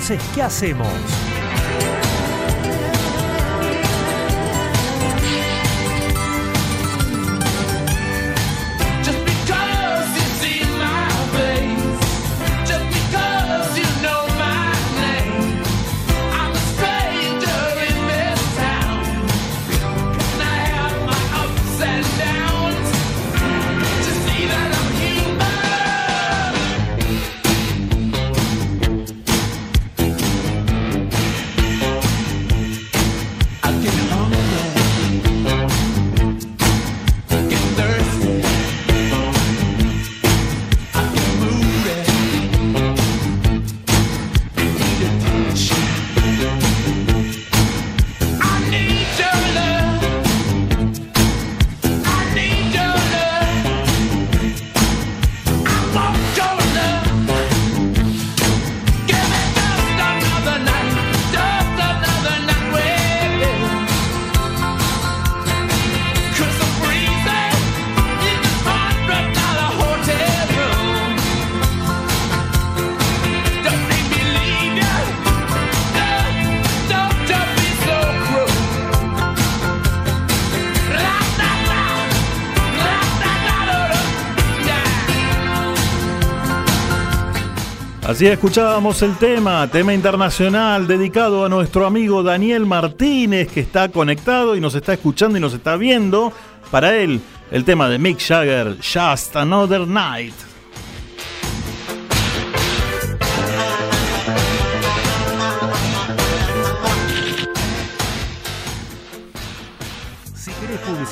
Entonces, ¿qué hacemos? Así escuchábamos el tema, tema internacional dedicado a nuestro amigo Daniel Martínez que está conectado y nos está escuchando y nos está viendo. Para él, el tema de Mick Jagger, Just Another Night.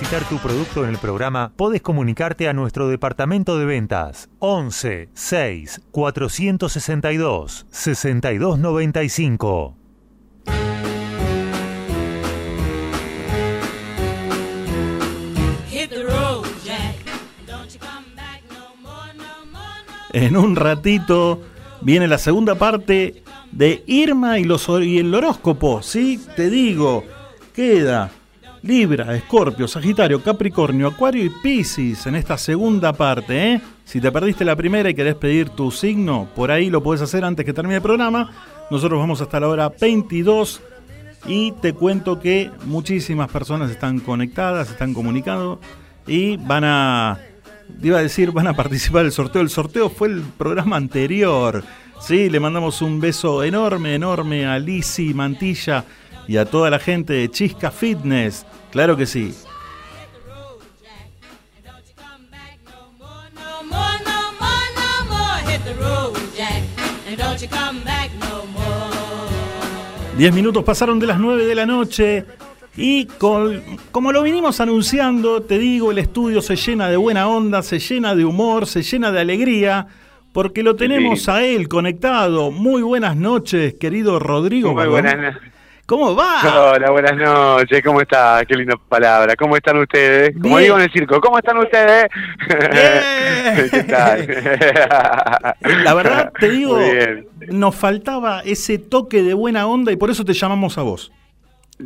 Publicitar tu producto en el programa, podés comunicarte a nuestro departamento de ventas 11 6 462 6295. Hit the road, Jack. Don't you come back no more, no more, no En un ratito viene la segunda parte de Irma y, los, y el horóscopo. Sí, te digo, queda Libra, Escorpio, Sagitario, Capricornio, Acuario y Piscis en esta segunda parte. ¿eh? Si te perdiste la primera y querés pedir tu signo, por ahí lo podés hacer antes que termine el programa. Nosotros vamos hasta la hora 22 y te cuento que muchísimas personas están conectadas, están comunicando y van a, iba a decir, van a participar del sorteo. El sorteo fue el programa anterior. Sí, le mandamos un beso enorme, enorme a Lisi Mantilla y a toda la gente de Chisca Fitness. Claro que sí. Diez minutos pasaron de las 9 de la noche y con- como lo vinimos anunciando, te digo, el estudio se llena de buena onda, se llena de humor, se llena de alegría, porque lo tenemos a él conectado. Muy buenas noches, querido Rodrigo. Muy buenas no- ¿Cómo va? Hola, buenas noches, ¿cómo está? Qué linda palabra. ¿Cómo están ustedes? Como Bien. digo en el circo, ¿cómo están ustedes? ¿Qué tal? La verdad, te digo, bien. nos faltaba ese toque de buena onda y por eso te llamamos a vos.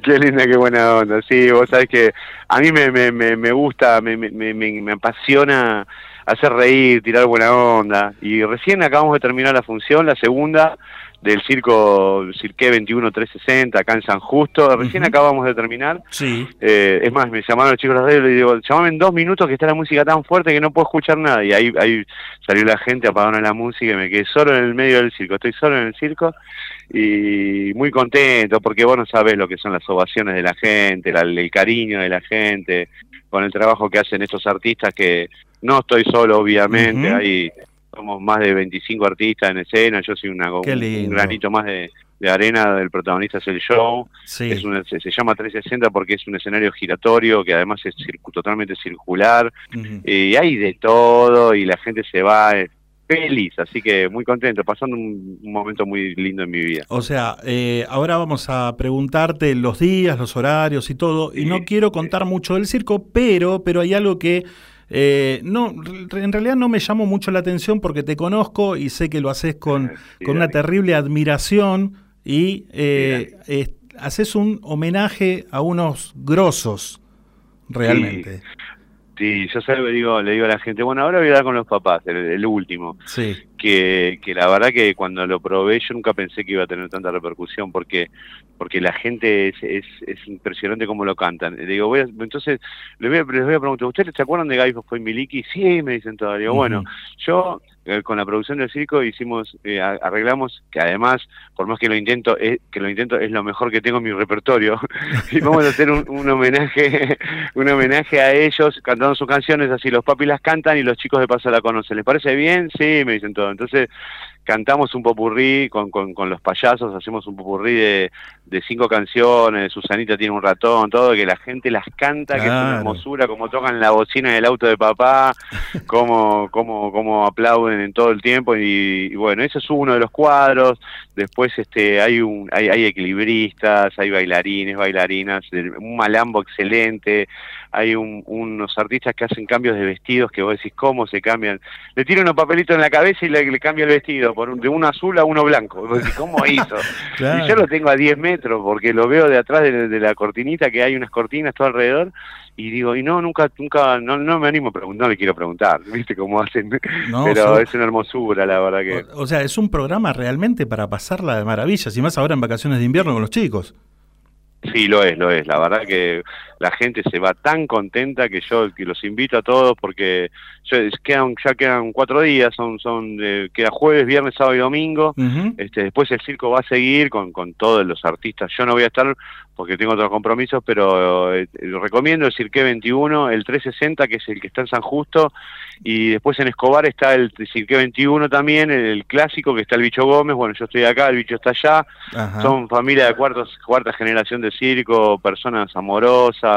Qué linda, qué buena onda. Sí, vos sabés que a mí me, me, me, me gusta, me, me, me, me apasiona hacer reír, tirar buena onda. Y recién acabamos de terminar la función, la segunda del circo Cirque 21360 acá en San Justo. Recién acabamos de terminar. Sí. Eh, es más, me llamaron los chicos de la radio y le digo, llamame en dos minutos que está la música tan fuerte que no puedo escuchar nada. Y ahí, ahí salió la gente, apagaron la música y me quedé solo en el medio del circo. Estoy solo en el circo y muy contento porque vos no sabés lo que son las ovaciones de la gente, la- el cariño de la gente, con el trabajo que hacen estos artistas que no estoy solo, obviamente, Ujú. hay somos más de 25 artistas en escena, yo soy una, un, granito más de, de arena del protagonista es el show. Sí. Es una- se, se llama 360 porque es un escenario giratorio que además es circu- totalmente circular. Y hay de todo y la gente se va eh, feliz, así que muy contento, pasando un, un momento muy lindo en mi vida. O sea, eh, ahora vamos a preguntarte los días, los horarios y todo. Y no quiero contar mucho del circo, pero, pero hay algo que eh, no, en realidad no me llamó mucho la atención porque te conozco y sé que lo haces con, con una terrible admiración y eh, es- haces un homenaje a unos grosos, realmente. Sí, yo y digo, le digo a la gente, bueno, ahora voy a hablar con los papás, el, el último. Sí. Que, que la verdad que cuando lo probé yo nunca pensé que iba a tener tanta repercusión porque porque la gente es, es, es impresionante cómo lo cantan. Le digo, voy a- entonces les voy, a, les voy a preguntar, ¿ustedes se acuerdan de Gaby fue Miliki? Sí, me dicen todavía. Ujú. Bueno, yo eh, con la producción del circo hicimos, eh, arreglamos que además, por más que lo intento, es, que lo intento es lo mejor que tengo en mi repertorio. y vamos a hacer un, un homenaje, un homenaje a ellos cantando sus canciones, así los papis las cantan y los chicos de paso la conocen. ¿Les parece bien? Sí, me dicen todo. Entonces cantamos un popurrí con, con, con los payasos, hacemos un popurrí de, de cinco canciones, Susanita tiene un ratón, todo, que la gente las canta, que es una hermosura, como tocan la bocina del auto de papá, cómo, cómo, cómo aplauden en todo el tiempo y, y bueno, ese es uno de los cuadros, después este hay un hay, hay equilibristas, hay bailarines, bailarinas, el- un malambo excelente, hay un- unos artistas que hacen cambios de vestidos que vos decís cómo se cambian, le tiran unos papelitos en la cabeza y le, le cambia el vestido por un- de uno azul a uno blanco, ¿cómo hizo? Claro. Y yo lo tengo a 10 metros porque lo veo de atrás de, de la cortinita que hay unas cortinas todo alrededor y digo, y no, nunca, nunca, no, no me animo a preguntar, no le quiero preguntar, ¿viste cómo hacen? No, Pero es una hermosura, la verdad que... O sea, es un programa realmente para pasarla de maravillas, y más ahora en vacaciones de invierno con los chicos. Sí, lo es, lo es. La verdad que la gente se va tan contenta que yo que los invito a todos porque yo, quedan, ya quedan cuatro días, son, son eh, queda jueves, viernes, sábado y domingo. este, después el circo va a seguir con, con todos los artistas. Yo no voy a estar porque tengo otros compromisos, pero eh, eh, recomiendo el Cirque 21, el 360, que es el que está en San Justo, y después en Escobar está el Cirque 21 también, el, el clásico, que está el Bicho Gómez, bueno, yo estoy acá, el Bicho está allá, Ajá. son familia de cuartos, cuarta generación de circo, personas amorosas,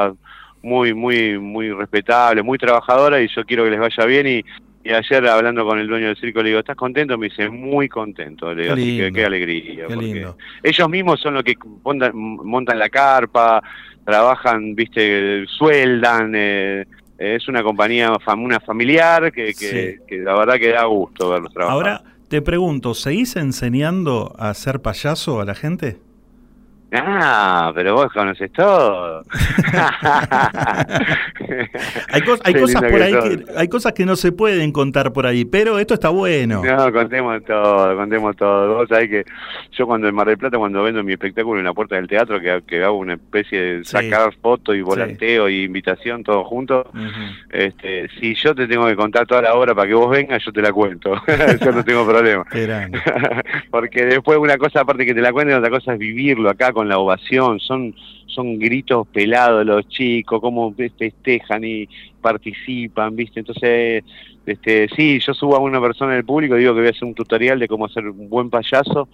muy, muy, muy respetables, muy trabajadoras, y yo quiero que les vaya bien, y, y ayer hablando con el dueño del circo le digo, ¿estás contento? Me dice, muy contento, le digo, Qué así que qué alegría. Qué porque lindo. ellos mismos son los que montan, montan la carpa, trabajan, viste, sueldan, eh, es una compañía, una familiar que, que, Sí. que la verdad que da gusto verlos trabajar. Ahora te pregunto, ¿seguís enseñando a ser payaso a la gente? Ah, pero vos conoces todo. Hay, cos- hay Qué cosas por que ahí que, hay cosas que no se pueden contar por ahí, pero esto está bueno. No, contemos todo, contemos todo. Vos sabés que yo cuando en Mar del Plata, cuando vendo mi espectáculo en la puerta del teatro, que, que hago una especie de sacar foto y volanteo y invitación, todo junto, este, si yo te tengo que contar toda la obra para que vos vengas, yo te la cuento. yo no tengo problema. Porque después una cosa, aparte que te la cuenten, otra cosa es vivirlo acá con la ovación. Son, son gritos pelados los chicos, cómo festejan y participan, ¿viste? Entonces, este, sí, yo subo a una persona del público, digo que voy a hacer un tutorial de cómo hacer un buen payaso,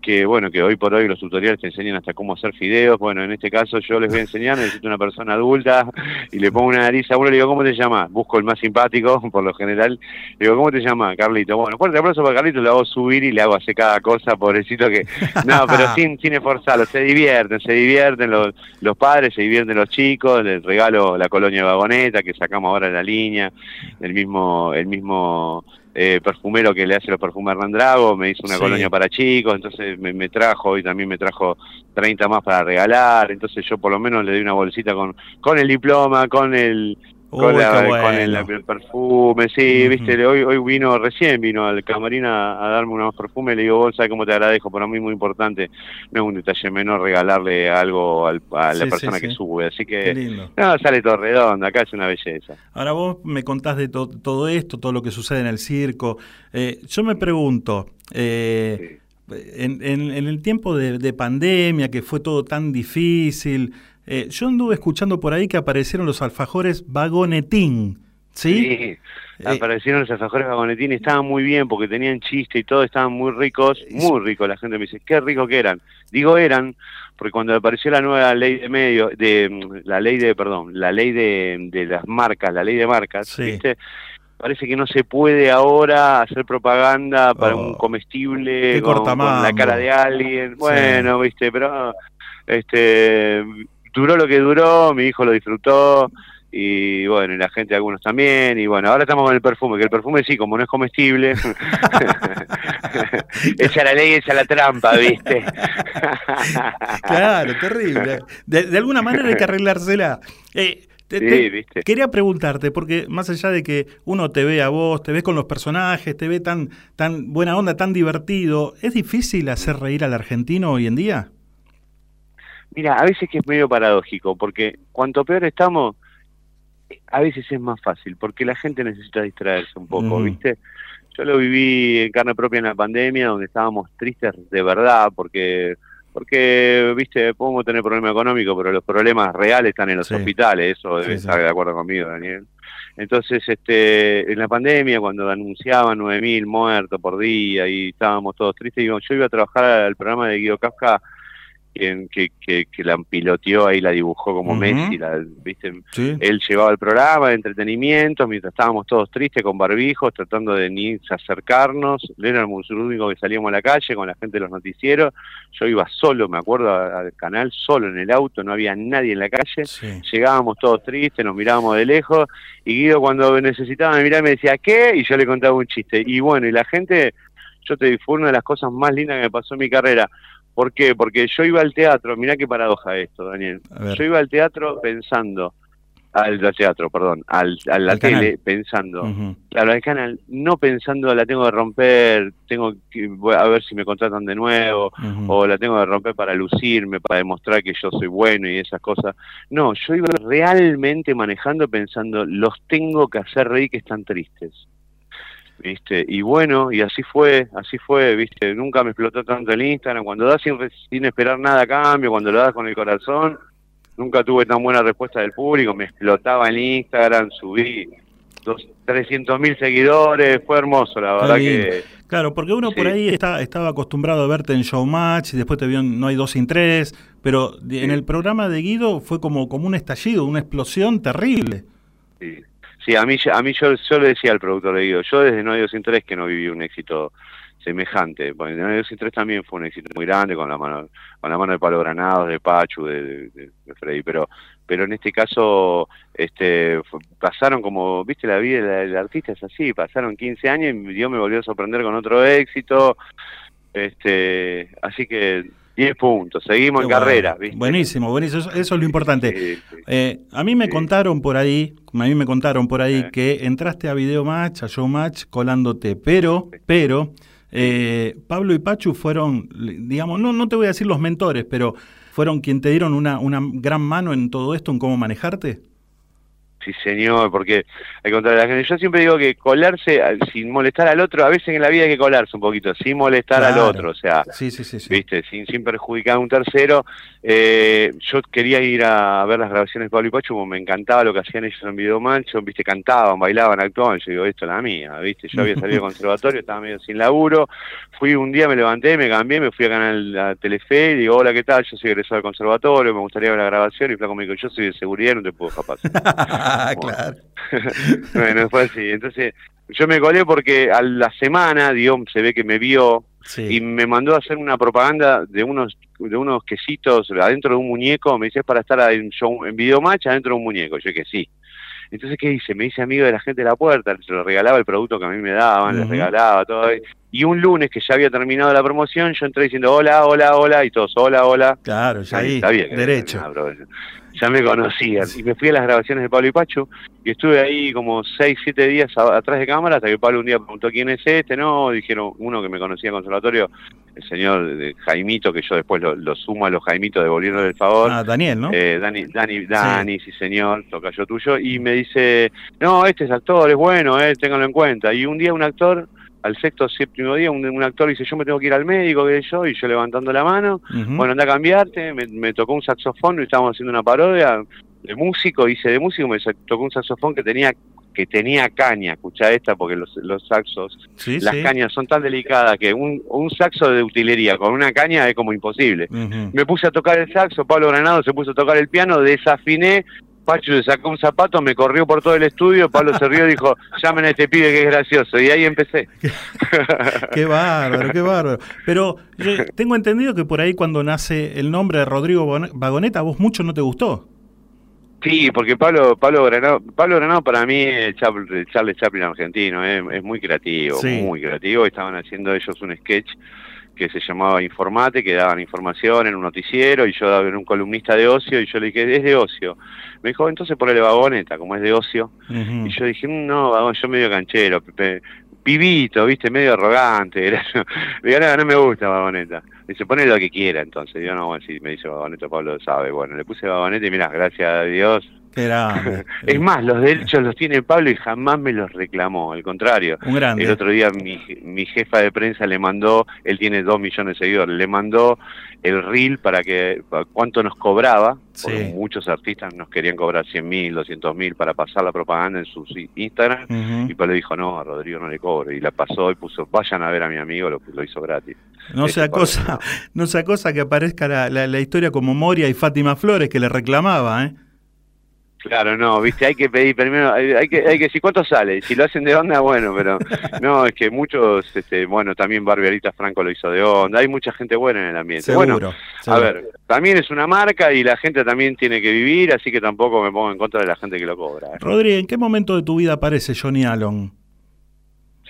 que bueno, que hoy por hoy los tutoriales te enseñan hasta cómo hacer fideos, bueno, en este caso yo les voy a enseñar, necesito una persona adulta y le pongo una nariz a uno, le digo, ¿cómo te llamas? Busco el más simpático, por lo general, le digo, ¿cómo te llamas? Carlito. Bueno, fuerte aplauso para Carlito, le hago subir y le hago hacer cada cosa, pobrecito que... No, pero sin, sin esforzarlo, se divierten, se divierten los, los padres, se divierten los chicos, les regalo la colonia vagoneta que sacamos ahora en la línea, el mismo, el mismo eh, perfumero que le hace los perfumes a Hernán Drago, me hizo una Sí. colonia para chicos, entonces me, me trajo y también me trajo 30 más para regalar, entonces yo por lo menos le doy una bolsita con, con el diploma, con el con, Uy, la- con el, bueno. el perfume, sí, viste, hoy, hoy vino, recién vino al camarín a, a darme unos perfumes, le digo, vos sabés cómo te agradezco, para mí muy importante, no es un detalle menor regalarle algo al- a la Sí, sí, persona que sí. sube, así que, no, sale todo redondo, acá es una belleza. Ahora vos me contás de to- todo esto, todo lo que sucede en el circo. Eh, yo me pregunto, eh, en, en- en el tiempo de, de pandemia, que fue todo tan difícil, eh, yo anduve escuchando por ahí que aparecieron los alfajores vagonetín, ¿sí? Sí, aparecieron los alfajores vagonetini, estaban muy bien porque tenían chiste y todo, estaban muy ricos, muy ricos. La gente me dice, qué rico que eran. Digo eran, porque cuando apareció la nueva ley de medios, de mm, la ley de, perdón, la ley de, de las marcas, la ley de marcas, ¿viste? Parece que no se puede ahora hacer propaganda para un comestible Oh. Qué con, con la cara de alguien. Bueno, viste, pero este duró lo que duró, mi hijo lo disfrutó y bueno, y la gente algunos también y bueno, ahora estamos con el perfume, que el perfume sí, como no es comestible, esa la ley, esa la trampa, ¿viste? Claro, terrible. De, de alguna manera hay que arreglársela. Eh, Te- Sí, te- ¿viste? Quería preguntarte, porque más allá de que uno te ve a vos, te ves con los personajes, te ve tan, tan buena onda, tan divertido, ¿es difícil hacer reír al argentino hoy en día? Mira, a veces que es medio paradójico, porque cuanto peor estamos, a veces es más fácil, porque la gente necesita distraerse un poco, Ujú. ¿viste? Yo lo viví en carne propia en la pandemia, donde estábamos tristes de verdad, porque, porque viste, podemos tener problemas económicos, pero los problemas reales están en los Sí. hospitales, eso debe sí. estar de acuerdo conmigo, Daniel. Entonces, este, en la pandemia, cuando anunciaban 9.000 muertos por día y estábamos todos tristes, digo, yo iba a trabajar al programa de Guido Kafka, quien, que, que, que la piloteó ahí, la dibujó como. Messi, la, ¿viste? Sí. Él llevaba el programa de entretenimiento mientras estábamos todos tristes con barbijos, tratando de ni acercarnos. Él éramos el único que salíamos a la calle con la gente de los noticieros. Yo iba solo, me acuerdo, al canal, solo en el auto, no había nadie en la calle. Llegábamos todos tristes, nos mirábamos de lejos. Y Guido, cuando necesitaba me miraba, me decía, ¿qué? Y yo le contaba un chiste. Y bueno, y la gente, yo te digo, fue una de las cosas más lindas que me pasó en mi carrera. ¿Por qué? Porque yo iba al teatro, mirá qué paradoja esto, Daniel. Yo iba al teatro pensando, al, al teatro, perdón, al, a la tele canal. pensando, Ujú. claro, al canal, no pensando la tengo que romper, tengo que a ver si me contratan de nuevo, o la tengo que romper para lucirme, para demostrar que yo soy bueno y esas cosas. No, yo iba realmente manejando pensando, los tengo que hacer reír que están tristes. ¿Viste? Y bueno, y así fue, así fue, ¿viste? Nunca me explotó tanto el Instagram. Cuando das sin, sin esperar nada a cambio, cuando lo das con el corazón, nunca tuve tan buena respuesta del público. Me explotaba el Instagram, subí dos, 300 mil seguidores, fue hermoso, la verdad que... Claro, porque uno por ahí está, estaba acostumbrado a verte en Showmatch y después te vio en No hay dos sin tres, pero en el programa de Guido fue como, como un estallido, una explosión terrible. Sí, Sí, a mí, a mí yo, yo le decía al productor, le digo, yo desde No hay dos sin tres que no viví un éxito semejante, porque No hay dos sin tres también fue un éxito muy grande con la mano, con la mano de Palo Granados, de Pachu, de, de- Freddy, pero pero en este caso este pasaron como, viste, la vida del artista es así, pasaron 15 años y Dios me volvió a sorprender con otro éxito, este así que 10 puntos, seguimos en bueno. carrera, ¿viste? Buenísimo, buenísimo, eso, eso es lo importante. Eh, a mí me contaron por ahí, a mí me contaron por ahí que entraste a Video Match, a Show Match, colándote, pero, pero, eh, Pablo y Pachu fueron, digamos, no, no te voy a decir los mentores, pero fueron quien te dieron una, una gran mano en todo esto, en cómo manejarte. Sí, señor, porque al contrario, la gente, yo siempre digo que colarse sin molestar al otro, a veces en la vida hay que colarse un poquito, sin molestar al otro, o sea, Sí, sí, sí, sí. viste, sin, sin perjudicar a un tercero. Eh, yo quería ir a ver las grabaciones de Pablo y Pacho, me encantaba lo que hacían ellos en Video Mancho, viste, cantaban, bailaban, actuaban, yo digo, esto es la mía, viste, yo había salido del conservatorio, estaba medio sin laburo, fui un día, me levanté, me cambié, me fui a Canal a Telefe, y digo, hola, ¿qué tal? Yo soy egresado del conservatorio, me gustaría ver la grabación, y Flaco me dijo, yo soy de seguridad, no te puedo escapar. claro. bueno, fue así. Entonces, yo me colé porque a la semana, Dios se ve que me vio y me mandó a hacer una propaganda de unos de unos quesitos adentro de un muñeco. Me dice, "Es para estar en, show, en videomatch adentro de un muñeco. Yo que sí. Entonces, ¿qué hice? Me hice amigo de la gente de la puerta, se lo regalaba el producto que a mí me daban, les Ujú. regalaba todo. Y un lunes que ya había terminado la promoción, yo entré diciendo hola, hola, hola, y todos hola, hola. Claro, ya ahí, sabía que derecho. era una broma. ya me conocían. Y me fui a las grabaciones de Pablo y Pacho y estuve ahí como 6, 7 días a- atrás de cámara hasta que Pablo un día preguntó quién es este, no, dijeron uno que me conocía en conservatorio, el señor de Jaimito, que yo después lo, lo sumo a los Jaimitos devolviéndole el favor. Ah, Daniel, ¿no? Eh, Dani, Dani, Dani, sí. señor, toca yo tuyo, y me dice, no, este es actor, es bueno, eh, ténganlo en cuenta. Y un día un actor, al sexto o séptimo día, un, un actor dice, yo me tengo que ir al médico, que yo, y yo levantando la mano, bueno, anda a cambiarte, me, me tocó un saxofón y estábamos haciendo una parodia de músico, hice de músico, me tocó un saxofón que tenía que tenía caña, escucha esta porque los, los saxos, Sí, las sí. cañas son tan delicadas que un, un saxo de utilería con una caña es como imposible. Me puse a tocar el saxo, Pablo Granado se puso a tocar el piano, desafiné, Pacho se sacó un zapato, me corrió por todo el estudio, Pablo se rió y dijo, llamen a este pibe que es gracioso, y ahí empecé. Qué bárbaro, qué bárbaro. Pero yo tengo entendido que por ahí cuando nace el nombre de Rodrigo Vagoneta, a vos mucho no te gustó. Sí, porque Pablo Pablo Granado, Pablo Granado para mí es Charles Chaplin argentino, es, es muy creativo, Sí. muy creativo. Estaban haciendo ellos un sketch que se llamaba Informate, que daban información en un noticiero y yo era un columnista de ocio y yo le dije, es de ocio. Me dijo, entonces ponele vagoneta, como es de ocio. Y yo dije, "Mm, no, vagón, yo medio canchero, pibito, viste, medio arrogante. Era, digo, no, no me gusta vagoneta. Dice, ponele lo que quiera entonces. Yo no, si me dice vagoneta, Pablo sabe. Bueno, le puse vagoneta y mirá, gracias a Dios. Grande. Es más, los derechos los tiene Pablo y jamás me los reclamó, al contrario. Un grande. El otro día mi, mi jefa de prensa le mandó, él tiene dos millones de seguidores, le mandó el reel para que, para cuánto nos cobraba, porque Sí. muchos artistas nos querían cobrar 100 mil, 200 mil para pasar la propaganda en sus Instagram, Ujú. y Pablo dijo, no, a Rodrigo no le cobro, y la pasó y puso, vayan a ver a mi amigo, lo, lo hizo gratis. No sea cosa, no sea cosa que aparezca la, la- la historia como Moria y Fátima Flores que le reclamaba, ¿eh? Claro, no, viste, hay que pedir primero, hay, hay que, hay que decir cuánto sale, si lo hacen de onda, bueno, pero no, es que muchos, este, bueno, también Barbarita Franco lo hizo de onda, hay mucha gente buena en el ambiente. Seguro, bueno, seguro. a ver, también es una marca y la gente también tiene que vivir, así que tampoco me pongo en contra de la gente que lo cobra. ¿eh? Rodri, ¿en qué momento de tu vida aparece Johnny Allen?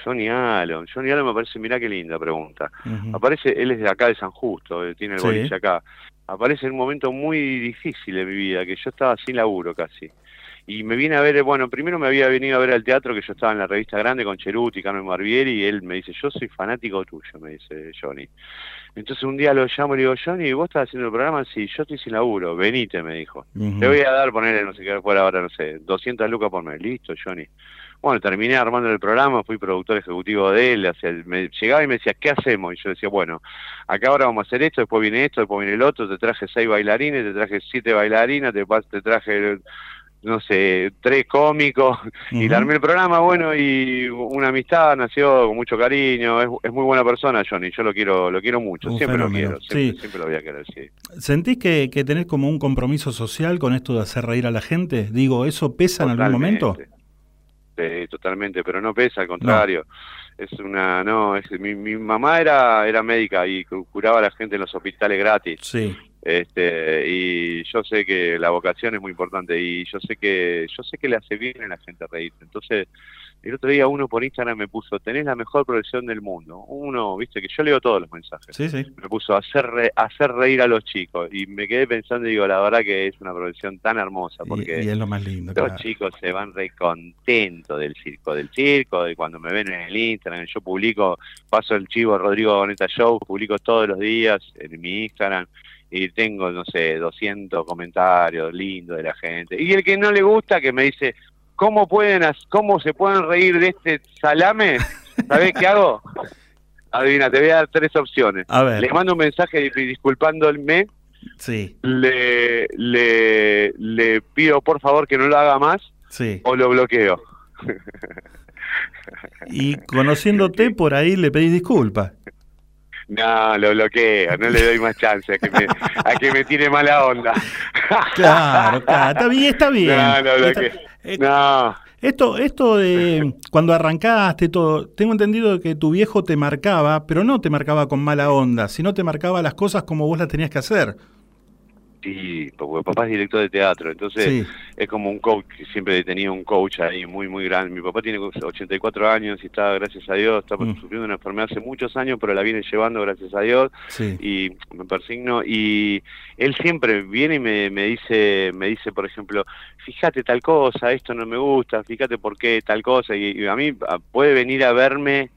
Johnny Allen, Johnny Allen me parece, mirá qué linda pregunta. Aparece, él es de acá de San Justo, eh, tiene el Sí. boliche acá. Aparece en un momento muy difícil de mi vida, que yo estaba sin laburo casi. Y me viene a ver, bueno, primero me había venido a ver al teatro que yo estaba en la revista grande con Cheruti, Carmen Barbieri, y él me dice, yo soy fanático tuyo, me dice Johnny. Entonces un día lo llamo y le digo, Johnny, ¿vos estás haciendo el programa? Sí, yo estoy sin laburo, venite, me dijo. Ujú. Te voy a dar, ponerle, no sé qué, fuera ahora, no sé, 200 lucas por mes. Listo, Johnny. Bueno, terminé armando el programa, fui productor ejecutivo de él, o sea, me llegaba y me decía, ¿qué hacemos? Y yo decía, bueno, acá ahora vamos a hacer esto, después viene esto, después viene el otro, te traje seis bailarines, te traje siete bailarinas, te, te traje, no sé, tres cómicos, y le armé el programa, bueno, y una amistad nació con mucho cariño, es, es muy buena persona Johnny, yo lo quiero, lo quiero mucho, Un siempre fenómeno, lo quiero, siempre, sí. siempre lo voy a querer, sí. ¿Sentís que, que tenés como un compromiso social con esto de hacer reír a la gente? Digo, ¿eso pesa en algún momento? Sí, totalmente, pero no pesa, al contrario. Es una, no, es, mi, mi mamá era, era médica y cu- curaba a la gente en los hospitales gratis. Sí. Este, y yo sé que la vocación es muy importante y yo sé que, yo sé que le hace bien a la gente reírse. Entonces, el otro día uno por Instagram me puso, tenés la mejor profesión del mundo. Uno, viste, que yo leo todos los mensajes. Sí, sí. Me puso hacer, re- hacer reír a los chicos y me quedé pensando y digo, la verdad que es una profesión tan hermosa porque Y, y es lo más lindo. los claro. chicos se van re contentos del circo, del circo, de cuando me ven en el Instagram, yo publico, paso el chivo Rodrigo Boneta Show, publico todos los días en mi Instagram y tengo, no sé, 200 comentarios lindos de la gente. Y el que no le gusta, que me dice, ¿cómo pueden, cómo se pueden reír de este salame? ¿Sabés qué hago? Adivina, te voy a dar tres opciones. A ver. Le mando un mensaje dis- disculpándome Sí, le, le, le pido por favor que no lo haga más sí. o lo bloqueo. Y conociéndote por ahí le pedís disculpas. No, lo bloqueo, no le doy más chance a que me, a que me tire mala onda. Claro, claro. Está bien, está bien. No, lo Está- bloqueo. eh, No, Esto, esto de cuando arrancaste todo, tengo entendido que tu viejo te marcaba, pero no te marcaba con mala onda, sino te marcaba las cosas como vos las tenías que hacer. Sí, porque papá es director de teatro, entonces Sí. es como un coach, siempre tenía un coach ahí muy, muy grande. Mi papá tiene 84 años y está, gracias a Dios, está Mm. sufriendo una enfermedad hace muchos años, pero la viene llevando, gracias a Dios. Sí. y me persigno y él siempre viene y me, me dice me dice por ejemplo fíjate tal cosa esto no me gusta fíjate por qué tal cosa y, y a mí a- puede venir a verme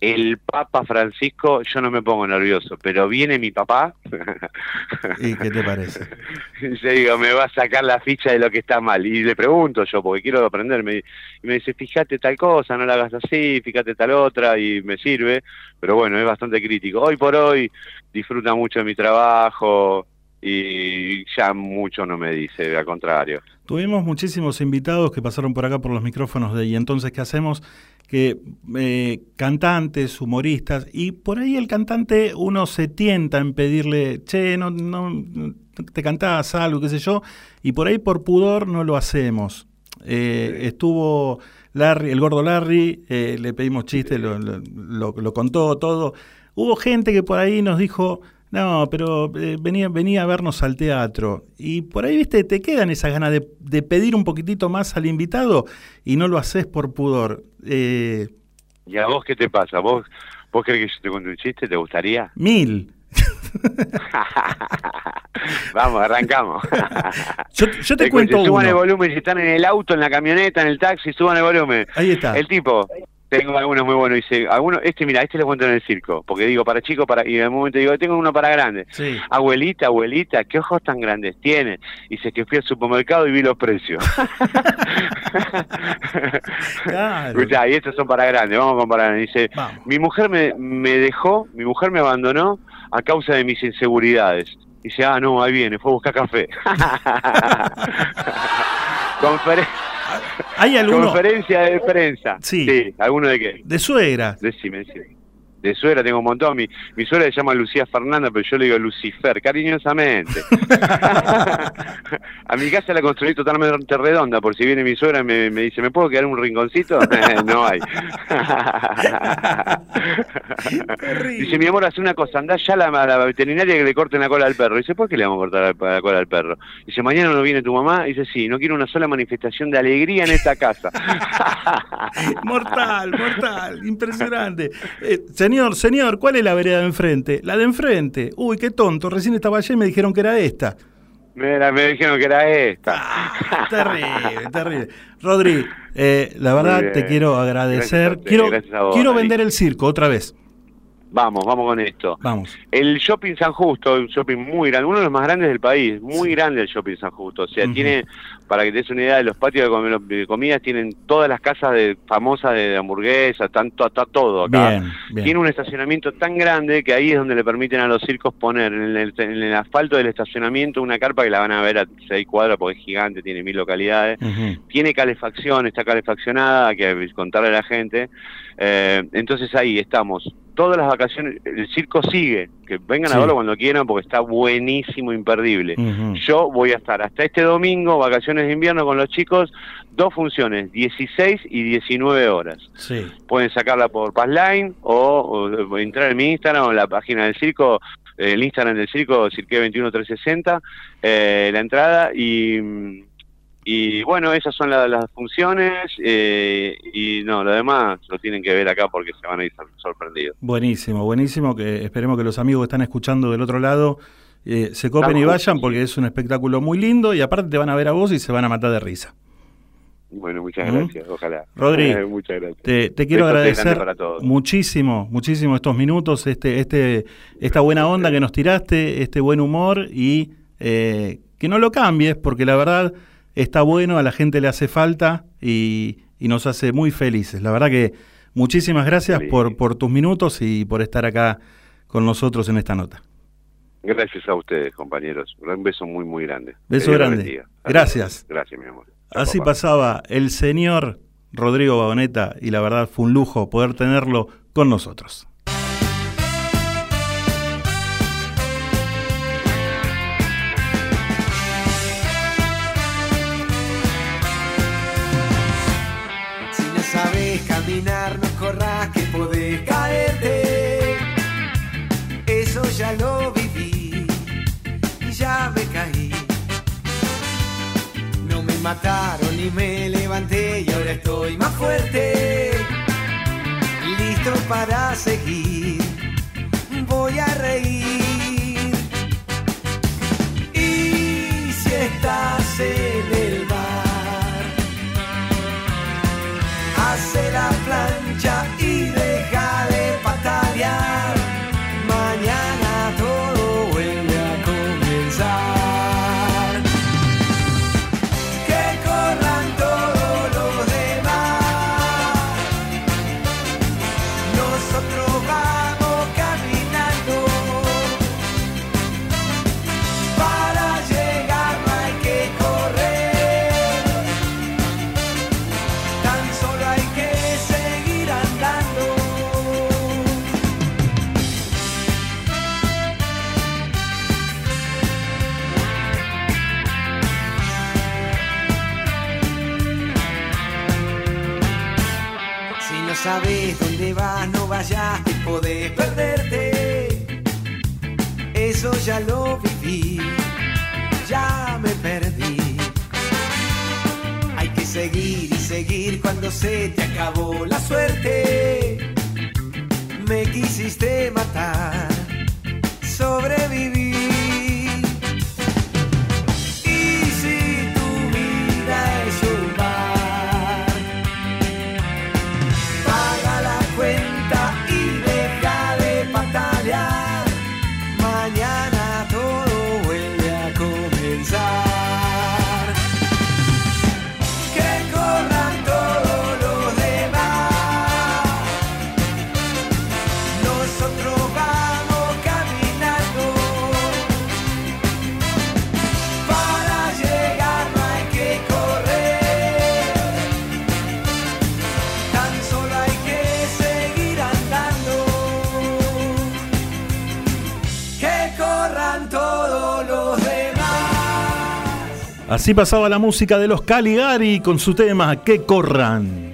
el Papa Francisco yo no me pongo nervioso pero viene mi papá ¿Y qué te parece? yo digo me va a sacar la ficha de lo que está mal y le pregunto yo porque quiero aprender me, y me dice fíjate tal cosa no la hagas así fíjate tal otra y me sirve pero bueno es bastante crítico hoy por hoy disfruta mucho de mi trabajo y ya mucho no me dice, al contrario. Tuvimos muchísimos invitados que pasaron por acá por los micrófonos de Y entonces, ¿qué hacemos? Que eh, cantantes, humoristas, y por ahí el cantante uno se tienta en pedirle, che, no, no te cantás algo, qué sé yo, y por ahí por pudor no lo hacemos. Eh, Estuvo Larry, el gordo Larry, eh, le pedimos chiste, lo, lo- lo- lo contó todo. Hubo gente que por ahí nos dijo, no, pero eh, venía, venía a vernos al teatro. Y por ahí, viste, te quedan esas ganas de, de pedir un poquitito más al invitado y no lo haces por pudor. Eh, ¿Y a vos qué te pasa? ¿Vos, ¿Vos crees que yo te un chiste? ¿Te gustaría? Mil. Vamos, arrancamos. Yo, yo te cuento Suban el volumen, si están en el auto, en la camioneta, en el taxi, suban el volumen. Ahí está. El tipo, tengo algunos muy buenos, dice, algunos, este mira, este lo cuento en el circo, porque digo para chicos, para, y en un momento digo, tengo uno para grandes. Sí. Abuelita, abuelita, ¿qué ojos tan grandes tiene? Dice que fui al supermercado y vi los precios. Claro. Y estos son para grandes, vamos a comparar. Dice, mi mujer me, me dejó, mi mujer me abandonó a causa de mis inseguridades. Dice, ah, no, ahí viene, fue a buscar café. Conferen- ¿Hay alguno? Conferencia de prensa. Sí. ¿alguno de qué? De suegra. Decime, decime. De suegra tengo un montón. Mi, mi suegra se llama Lucía Fernanda, pero yo le digo Lucifer, cariñosamente. a mi casa la construí totalmente redonda, por si viene mi suegra y me, me dice, ¿me puedo quedar en un rinconcito? no hay. dice, mi amor, hace una cosa, andá ya a la, veterinaria que le corten la cola al perro. Dice, ¿por qué le vamos a cortar la, la cola al perro? Dice, mañana no viene tu mamá. Dice, sí, no quiero una sola manifestación de alegría en esta casa. Mortal, mortal, impresionante. Eh, señor, señor, ¿cuál es la vereda de enfrente? La de enfrente. Uy, qué tonto, recién estaba allá y me dijeron que era esta. Mira, me dijeron que era esta. Ah, Terrible, terrible. Rodri, eh, la verdad te quiero agradecer. Gracias quiero gracias a vos, quiero vender el circo otra vez. Vamos, vamos con esto. Vamos. El Shopping San Justo, un shopping muy grande, uno de los más grandes del país, muy grande el Shopping San Justo. O sea, tiene, para que te des una idea, de los patios de, comi- de comidas tienen todas las casas de, famosas de, hamburguesas, están to- está todo acá. Bien, bien. Tiene un estacionamiento tan grande que ahí es donde le permiten a los circos poner en el, en el asfalto del estacionamiento una carpa que la van a ver a seis cuadras porque es gigante, tiene mil localidades tiene calefacción, está calefaccionada, hay que contarle a la gente. Eh, entonces ahí estamos. Todas las vacaciones, el circo sigue, que vengan Sí. a verlo cuando quieran porque está buenísimo, imperdible. Yo voy a estar hasta este domingo, vacaciones de invierno con los chicos, dos funciones, 16 y 19 horas. Sí. Pueden sacarla por Passline o, o entrar en mi Instagram o en la página del circo, el Instagram del circo, Cirque21360, eh, la entrada y, y bueno, esas son la- las funciones eh, y no, lo demás lo tienen que ver acá porque se van a ir sor- sorprendidos. Buenísimo, buenísimo. Que esperemos que los amigos que están escuchando del otro lado eh, se copen y vayan porque es un espectáculo muy lindo y aparte te van a ver a vos y se van a matar de risa. Bueno, muchas ¿Mm? gracias, ojalá. Rodri, Eh, muchas gracias. Te, te quiero agradecer muchísimo, muchísimo estos minutos, este, este, esta buena onda que nos tiraste, este buen humor y eh, que no lo cambies porque la verdad está bueno, a la gente le hace falta y, y nos hace muy felices. La verdad que muchísimas gracias por, por tus minutos y por estar acá con nosotros en esta nota. Gracias a ustedes, compañeros. Un beso muy, muy grande. Beso grande. Gracias. Gracias, mi amor. Chao, Así papá. pasaba el señor Rodrigo Baboneta y la verdad fue un lujo poder tenerlo con nosotros. Mataron ni me levanté y ahora estoy más fuerte. Listo para seguir, voy a reír. Y si estás en vayas que podés perderte. Eso ya lo viví, ya me perdí. Hay que seguir y seguir cuando se te acabó la suerte. me quisiste matar, sobreviví. Así pasaba la música de los Caligari con su tema Que corran.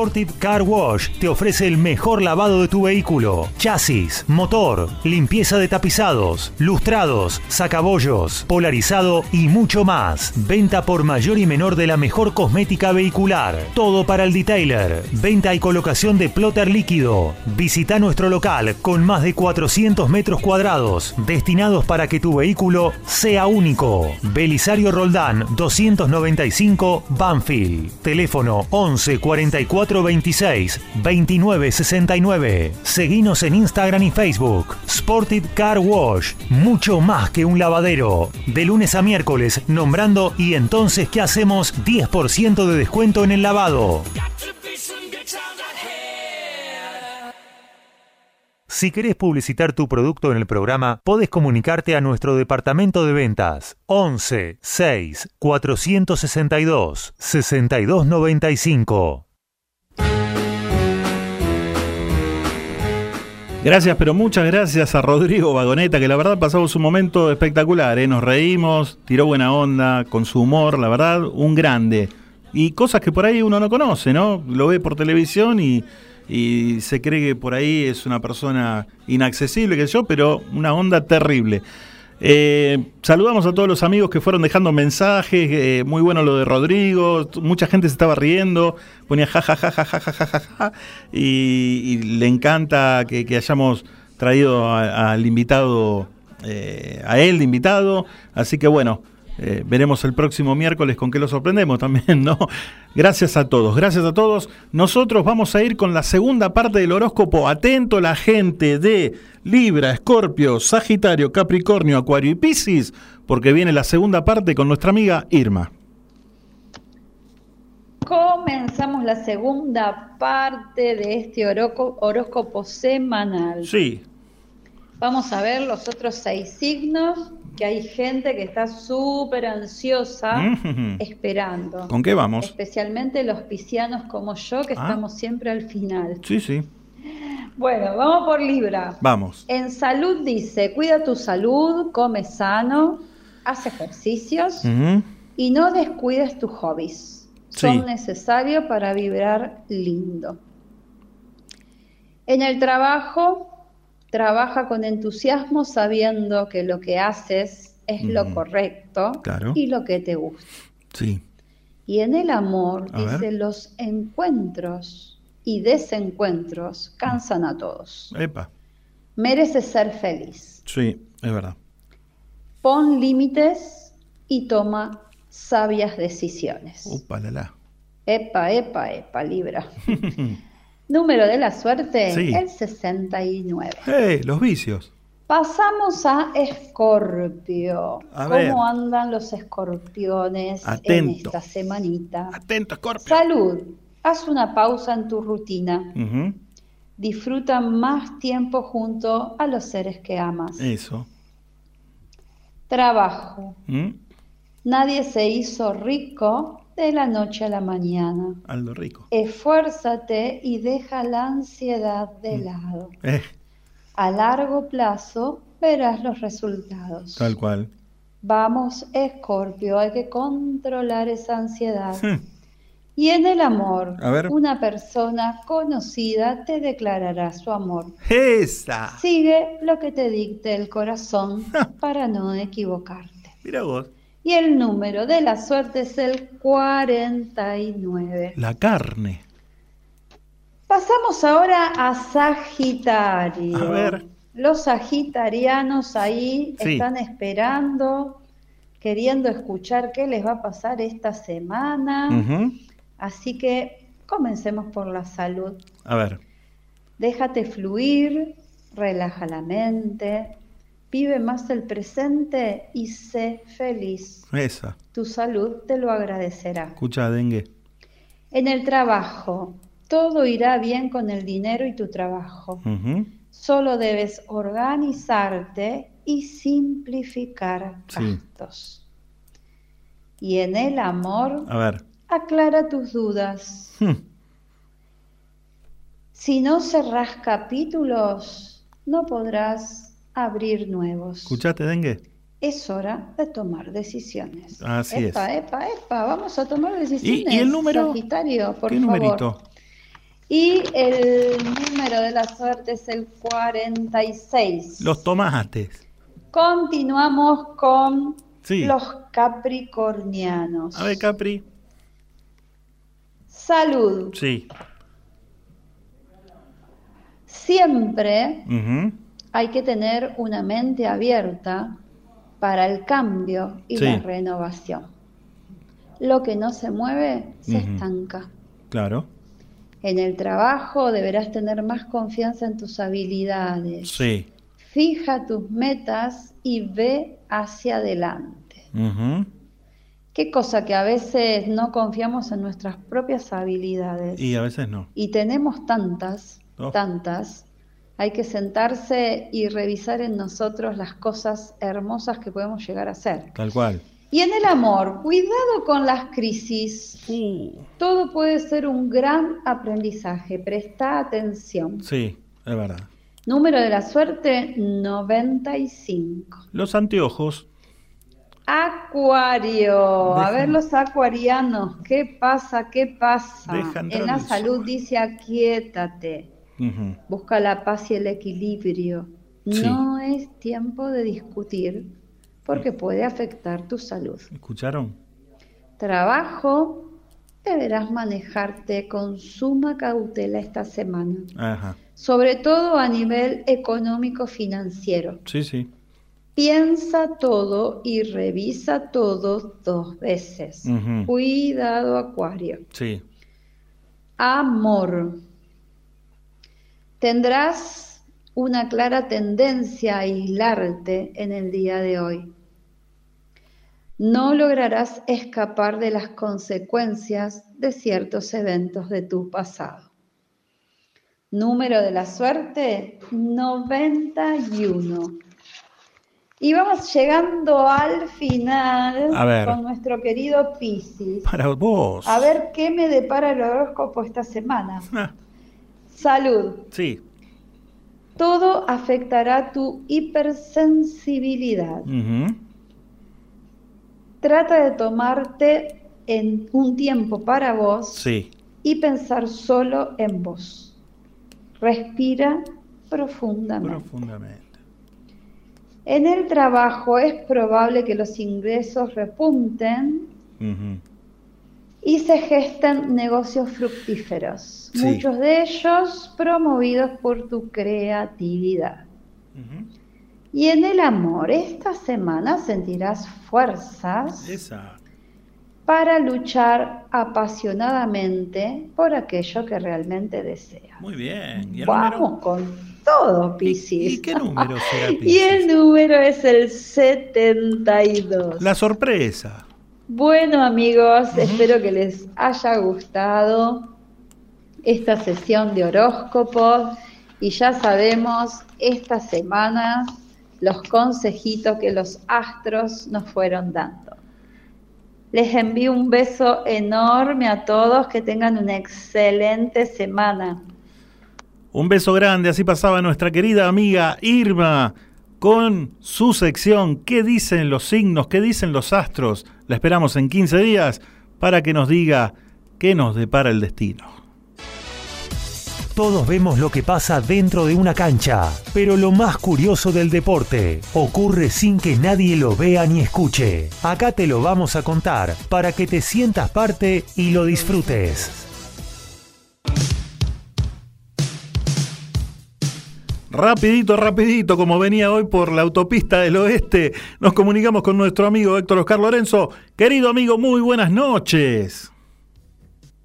Sportive Car Wash te ofrece el mejor lavado de tu vehículo. Chasis, motor, limpieza de tapizados, lustrados, sacabollos, polarizado y mucho más. Venta por mayor y menor de la mejor cosmética vehicular. Todo para el detailer. Venta y colocación de plotter líquido. Visita nuestro local con más de 400 metros cuadrados destinados para que tu vehículo sea único. Belisario Roldán 295 Banfield. Teléfono 11 44 26 29 69. Seguinos en Instagram y Facebook. Sportive Car Wash. Mucho más que un lavadero. De lunes a miércoles nombrando y entonces ¿qué hacemos? 10% de descuento en el lavado. Si querés publicitar tu producto en el programa, podés comunicarte a nuestro departamento de ventas 11 6 462 6295. Gracias, pero muchas gracias a Rodrigo Vagoneta, que la verdad pasamos un momento espectacular, ¿eh? nos reímos, tiró buena onda, con su humor, la verdad, un grande. Y cosas que por ahí uno no conoce, ¿no? Lo ve por televisión y, y se cree que por ahí es una persona inaccesible, que yo, pero una onda terrible. Eh, saludamos a todos los amigos que fueron dejando mensajes, eh, muy bueno lo de Rodrigo, mucha gente se estaba riendo, ponía ja ja ja ja ja ja ja, ja, y, y le encanta que, hayamos traído al invitado, eh, a él invitado, así que bueno, eh, veremos el próximo miércoles con qué lo sorprendemos también, ¿no? Gracias a todos, gracias a todos. Nosotros vamos a ir con la segunda parte del horóscopo. Atento la gente de Libra, Escorpio, Sagitario, Capricornio, Acuario y Piscis, porque viene la segunda parte con nuestra amiga Irma. Comenzamos la segunda parte de este horóscopo semanal. Sí. Vamos a ver los otros seis signos, que hay gente que está súper ansiosa Mhm. esperando. ¿Con qué vamos? Especialmente los piscianos como yo, que Ah. estamos siempre al final. Sí, sí. Bueno, vamos por Libra. Vamos. En salud dice, cuida tu salud, come sano, haz ejercicios y no descuides tus hobbies. Sí. Son necesarios para vibrar lindo. En el trabajo, trabaja con entusiasmo sabiendo que lo que haces es lo correcto Claro. y lo que te gusta. Sí. Y en el amor, A dice, ver. los encuentros y desencuentros cansan a todos. Epa. Mereces ser feliz. Sí, es verdad. Pon límites y toma sabias decisiones. Upa, la, la. Epa, epa, epa, Libra. Número de la suerte, Sí. el 69. ¡Hey! Los vicios. Pasamos a Escorpio. A ¿Cómo ver. andan los escorpiones en esta semanita? Atento, Escorpio. Salud. Haz una pausa en tu rutina. Ujú. Disfruta más tiempo junto a los seres que amas. Eso. Trabajo. ¿Mm? Nadie se hizo rico de la noche a la mañana. Aldo Rico. Esfuérzate y deja la ansiedad de Mm. lado. Eh, A largo plazo verás los resultados. tal cual. Vamos, Escorpio, hay que controlar esa ansiedad. Hmm. Y en el amor, A ver. una persona conocida te declarará su amor. Esa. Sigue lo que te dicte el corazón para no equivocarte. Mira vos. Y el número de la suerte es el 49. La carne. Pasamos ahora a Sagitario. A ver. Los sagitarianos ahí Sí. están esperando, queriendo escuchar qué les va a pasar esta semana. Así que comencemos por la salud. A ver. Déjate fluir, relaja la mente, vive más el presente y sé feliz. Esa. Tu salud te lo agradecerá. Escucha, dengue. En el trabajo, todo irá bien con el dinero y tu trabajo. Solo debes organizarte y simplificar Sí. gastos. Y en el amor, A ver. aclara tus dudas. Hmm. Si no cerrás capítulos, no podrás abrir nuevos. ¿Escuchaste, dengue? Es hora de tomar decisiones. Así epa, es. epa, epa, vamos a tomar decisiones. y el número? Sagitario, por ¿Qué favor. numerito? Y el número de la suerte es el 46. Los tomates. Continuamos con Sí. los capricornianos. A ver, Capri. Salud. Sí. Siempre Ujú. Hay que tener una mente abierta para el cambio y Sí. la renovación. Lo que no se mueve se estanca. Claro. En el trabajo deberás tener más confianza en tus habilidades. Sí. Fija tus metas y ve hacia adelante. Qué cosa que a veces no confiamos en nuestras propias habilidades. Y a veces no. Y tenemos tantas, Oh. tantas. Hay que sentarse y revisar en nosotros las cosas hermosas que podemos llegar a hacer. Tal cual. Y en el amor, cuidado con las crisis. Todo puede ser un gran aprendizaje. Presta atención. Sí, es verdad. Número de la suerte 95. Los anteojos. Acuario. A ver los acuarianos. ¿Qué pasa? ¿Qué pasa? En la salud dice Busca la paz y el equilibrio. Sí. No es tiempo de discutir porque puede afectar tu salud. ¿Escucharon? Trabajo, deberás manejarte con suma cautela esta semana, Ajá. sobre todo a nivel económico financiero. Sí, sí. Piensa todo y revisa todo dos veces. Cuidado, Acuario. Sí. Amor. Tendrás una clara tendencia a aislarte en el día de hoy. No lograrás escapar de las consecuencias de ciertos eventos de tu pasado. Número de la suerte 91. Y vamos llegando al final A ver. con nuestro querido Piscis. Para vos. A ver qué me depara el horóscopo esta semana. Salud. Sí. Todo afectará tu hipersensibilidad. Trata de tomarte en un tiempo para vos Sí. y pensar solo en vos. Respira profundamente. Profundamente. En el trabajo es probable que los ingresos repunten Ujú. Y se gesten negocios fructíferos, Sí. muchos de ellos promovidos por tu creatividad. Y en el amor, esta semana sentirás fuerzas Esa. para luchar apasionadamente por aquello que realmente deseas. Muy bien. ¿Y el Vamos número? con todo, Piscis. ¿Y qué número será, Y Piscis? el número es el 72. La sorpresa. Bueno amigos, espero que les haya gustado esta sesión de horóscopos y ya sabemos esta semana los consejitos que los astros nos fueron dando. Les envío un beso enorme a todos, que tengan una excelente semana. Un beso grande, así pasaba nuestra querida amiga Irma con su sección ¿Qué dicen los signos? ¿Qué dicen los astros? La esperamos en 15 días para que nos diga qué nos depara el destino. Todos vemos lo que pasa dentro de una cancha, pero lo más curioso del deporte ocurre sin que nadie lo vea ni escuche. Acá te lo vamos a contar para que te sientas parte y lo disfrutes. Rapidito, rapidito, como venía hoy por la autopista del oeste, nos comunicamos con nuestro amigo Héctor Oscar Lorenzo. Querido amigo, muy buenas noches.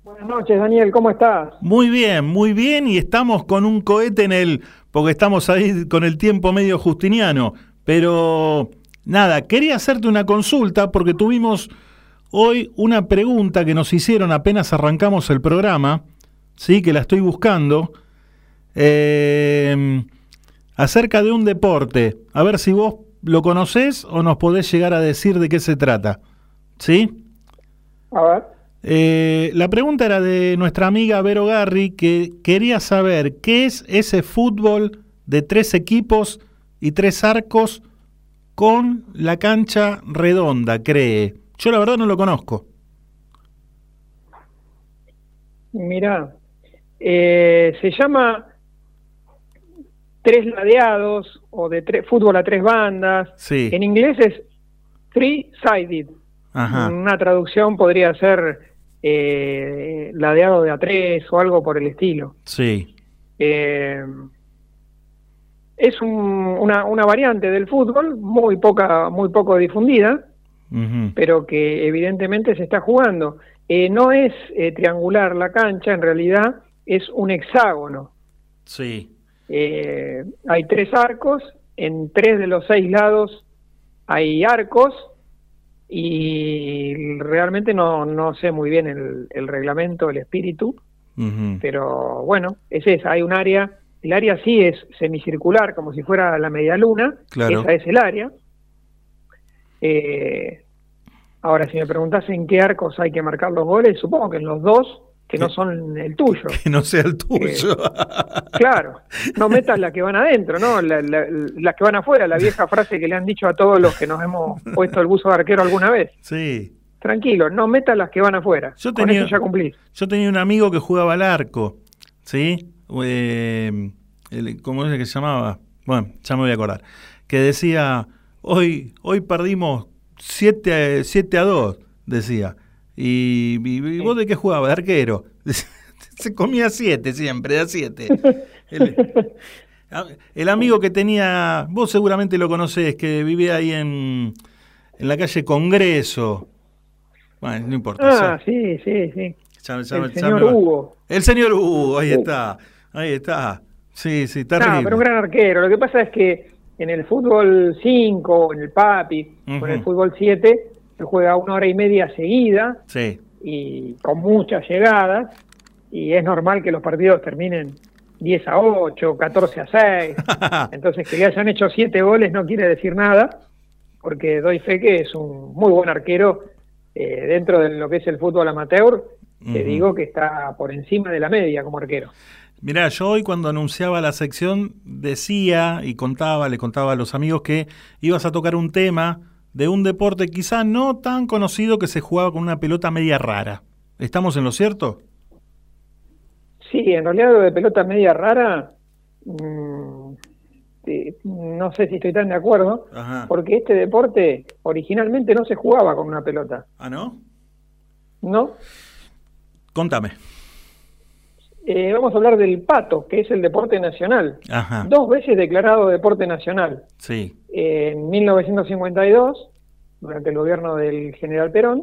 Buenas noches, Daniel, ¿cómo estás? Muy bien, muy bien, y estamos con un cohete en el, porque estamos ahí con el tiempo medio justiniano, pero nada, quería hacerte una consulta porque tuvimos hoy una pregunta que nos hicieron apenas arrancamos el programa, sí, que la estoy buscando, eh, acerca de un deporte, a ver si vos lo conocés o nos podés llegar a decir de qué se trata, ¿sí? A ver. Eh, la pregunta era de nuestra amiga Vero Garri, que quería saber qué es ese fútbol de tres equipos y tres arcos con la cancha redonda, cree. Yo la verdad no lo conozco. Mirá, eh, se llama tres ladeados o de tres, fútbol a tres bandas. Sí. En inglés es three-sided. Una traducción podría ser eh, ladeado de a tres o algo por el estilo. Sí. Eh, es un- una, una variante del fútbol muy poca, muy poco difundida, pero que evidentemente se está jugando. Eh, no es eh, triangular la cancha, en realidad es un hexágono. Sí. Eh, hay tres arcos, en tres de los seis lados hay arcos y realmente no, no sé muy bien el, el reglamento, el espíritu, pero bueno, es esa, hay un área, el área sí es semicircular, como si fuera la media luna, Claro. esa es el área. Eh, ahora, si me preguntás en qué arcos hay que marcar los goles, supongo que en los dos, que no son el tuyo. Que no sea el tuyo. Claro, no metas las que van adentro, ¿no? La- la- las que van afuera, la vieja frase que le han dicho a todos los que nos hemos puesto el buzo de arquero alguna vez. Sí. Tranquilo, no metas las que van afuera. Yo Con eso ya cumplís. Yo tenía un amigo que jugaba al arco, ¿sí? Eh, el- ¿Cómo es el que se llamaba? Bueno, ya me voy a acordar. Que decía, hoy, hoy perdimos 7 a, 2, decía. Y, y- y vos de qué jugabas? De arquero. Se comía 7 siempre, de a 7. El, el amigo que tenía, vos seguramente lo conocés, que vivía ahí en, en la calle Congreso. Bueno, no importa. Ah, sí, sí, sí. ya- ya- El señor. Hugo. El señor Hugo, ahí Uh. está. Ahí está. Sí, sí, No, terrible. pero un gran arquero. Lo que pasa es que en el fútbol 5, en el PAPI, o en el Ujú. fútbol 7, se juega una hora y media seguida Sí. y con muchas llegadas. Y es normal que los partidos terminen 10 a 8, 14 a 6. Entonces, que le hayan hecho 7 goles no quiere decir nada, porque doy fe que es un muy buen arquero eh, dentro de lo que es el fútbol amateur. Te digo que está por encima de la media como arquero. Mirá, yo hoy cuando anunciaba la sección decía y contaba, le contaba a los amigos que ibas a tocar un tema de un deporte quizá no tan conocido que se jugaba con una pelota media rara. ¿Estamos en lo cierto? Sí, en realidad lo de pelota media rara, mm, eh, no sé si estoy tan de acuerdo, Ajá. porque este deporte originalmente no se jugaba con una pelota, ¿Ah, no? ¿no? Contame. Eh, vamos a hablar del pato, que es el deporte nacional. Ajá. Dos veces declarado deporte nacional. Sí. En 1952, durante el gobierno del general Perón,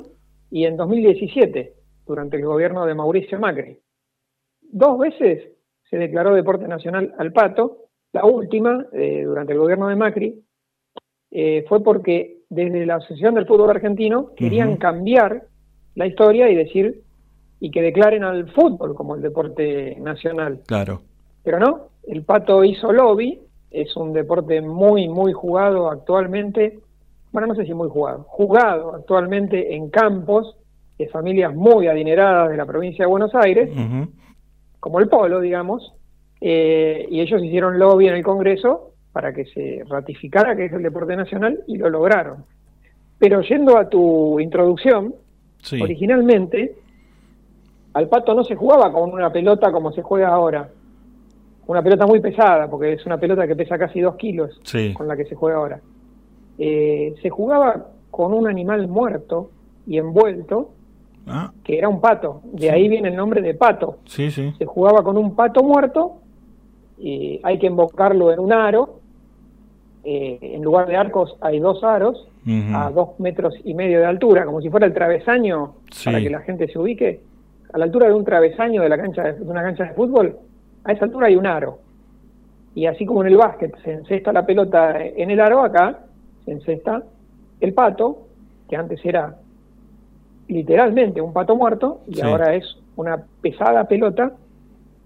y en 2017, durante el gobierno de Mauricio Macri. Dos veces se declaró deporte nacional al pato. La última, eh, durante el gobierno de Macri, eh, fue porque desde la Asociación del Fútbol Argentino querían cambiar la historia y decir y que declaren al fútbol como el deporte nacional. Claro. Pero no, el pato hizo lobby, es un deporte muy, muy jugado actualmente, bueno, no sé si muy jugado, jugado actualmente en campos de familias muy adineradas de la provincia de Buenos Aires, como el polo, digamos, eh, y ellos hicieron lobby en el Congreso para que se ratificara que es el deporte nacional y lo lograron. Pero yendo a tu introducción, Sí. originalmente al pato no se jugaba con una pelota como se juega ahora. Una pelota muy pesada, porque es una pelota que pesa casi dos kilos Sí. con la que se juega ahora. Eh, se jugaba con un animal muerto y envuelto, Ah, que era un pato. De ahí viene el nombre de pato. sí, sí. Se jugaba con un pato muerto, y hay que invocarlo en un aro. eh, en lugar de arcos hay dos aros a dos metros y medio de altura, como si fuera el travesaño, para que la gente se ubique. A la altura de un travesaño de, la cancha de, de una cancha de fútbol, a esa altura hay un aro. Y así como en el básquet se encesta la pelota en el aro, acá se encesta el pato, que antes era literalmente un pato muerto, y Sí. ahora es una pesada pelota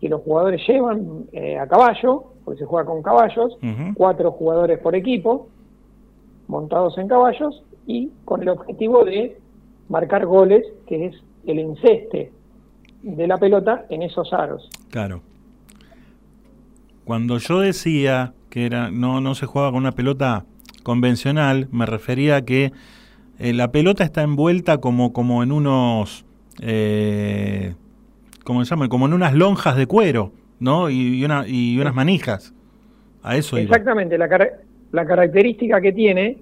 que los jugadores llevan eh, a caballo, porque se juega con caballos, cuatro jugadores por equipo, montados en caballos, y con el objetivo de marcar goles, que es el enceste de la pelota en esos aros. Claro. Cuando yo decía que era no, no se jugaba con una pelota convencional, me refería a que eh, la pelota está envuelta como, como en unos, eh, ¿cómo se llama? Como en unas lonjas de cuero, ¿no? Y, y una, y unas manijas. A eso iba. Exactamente, la, cara- la característica que tiene,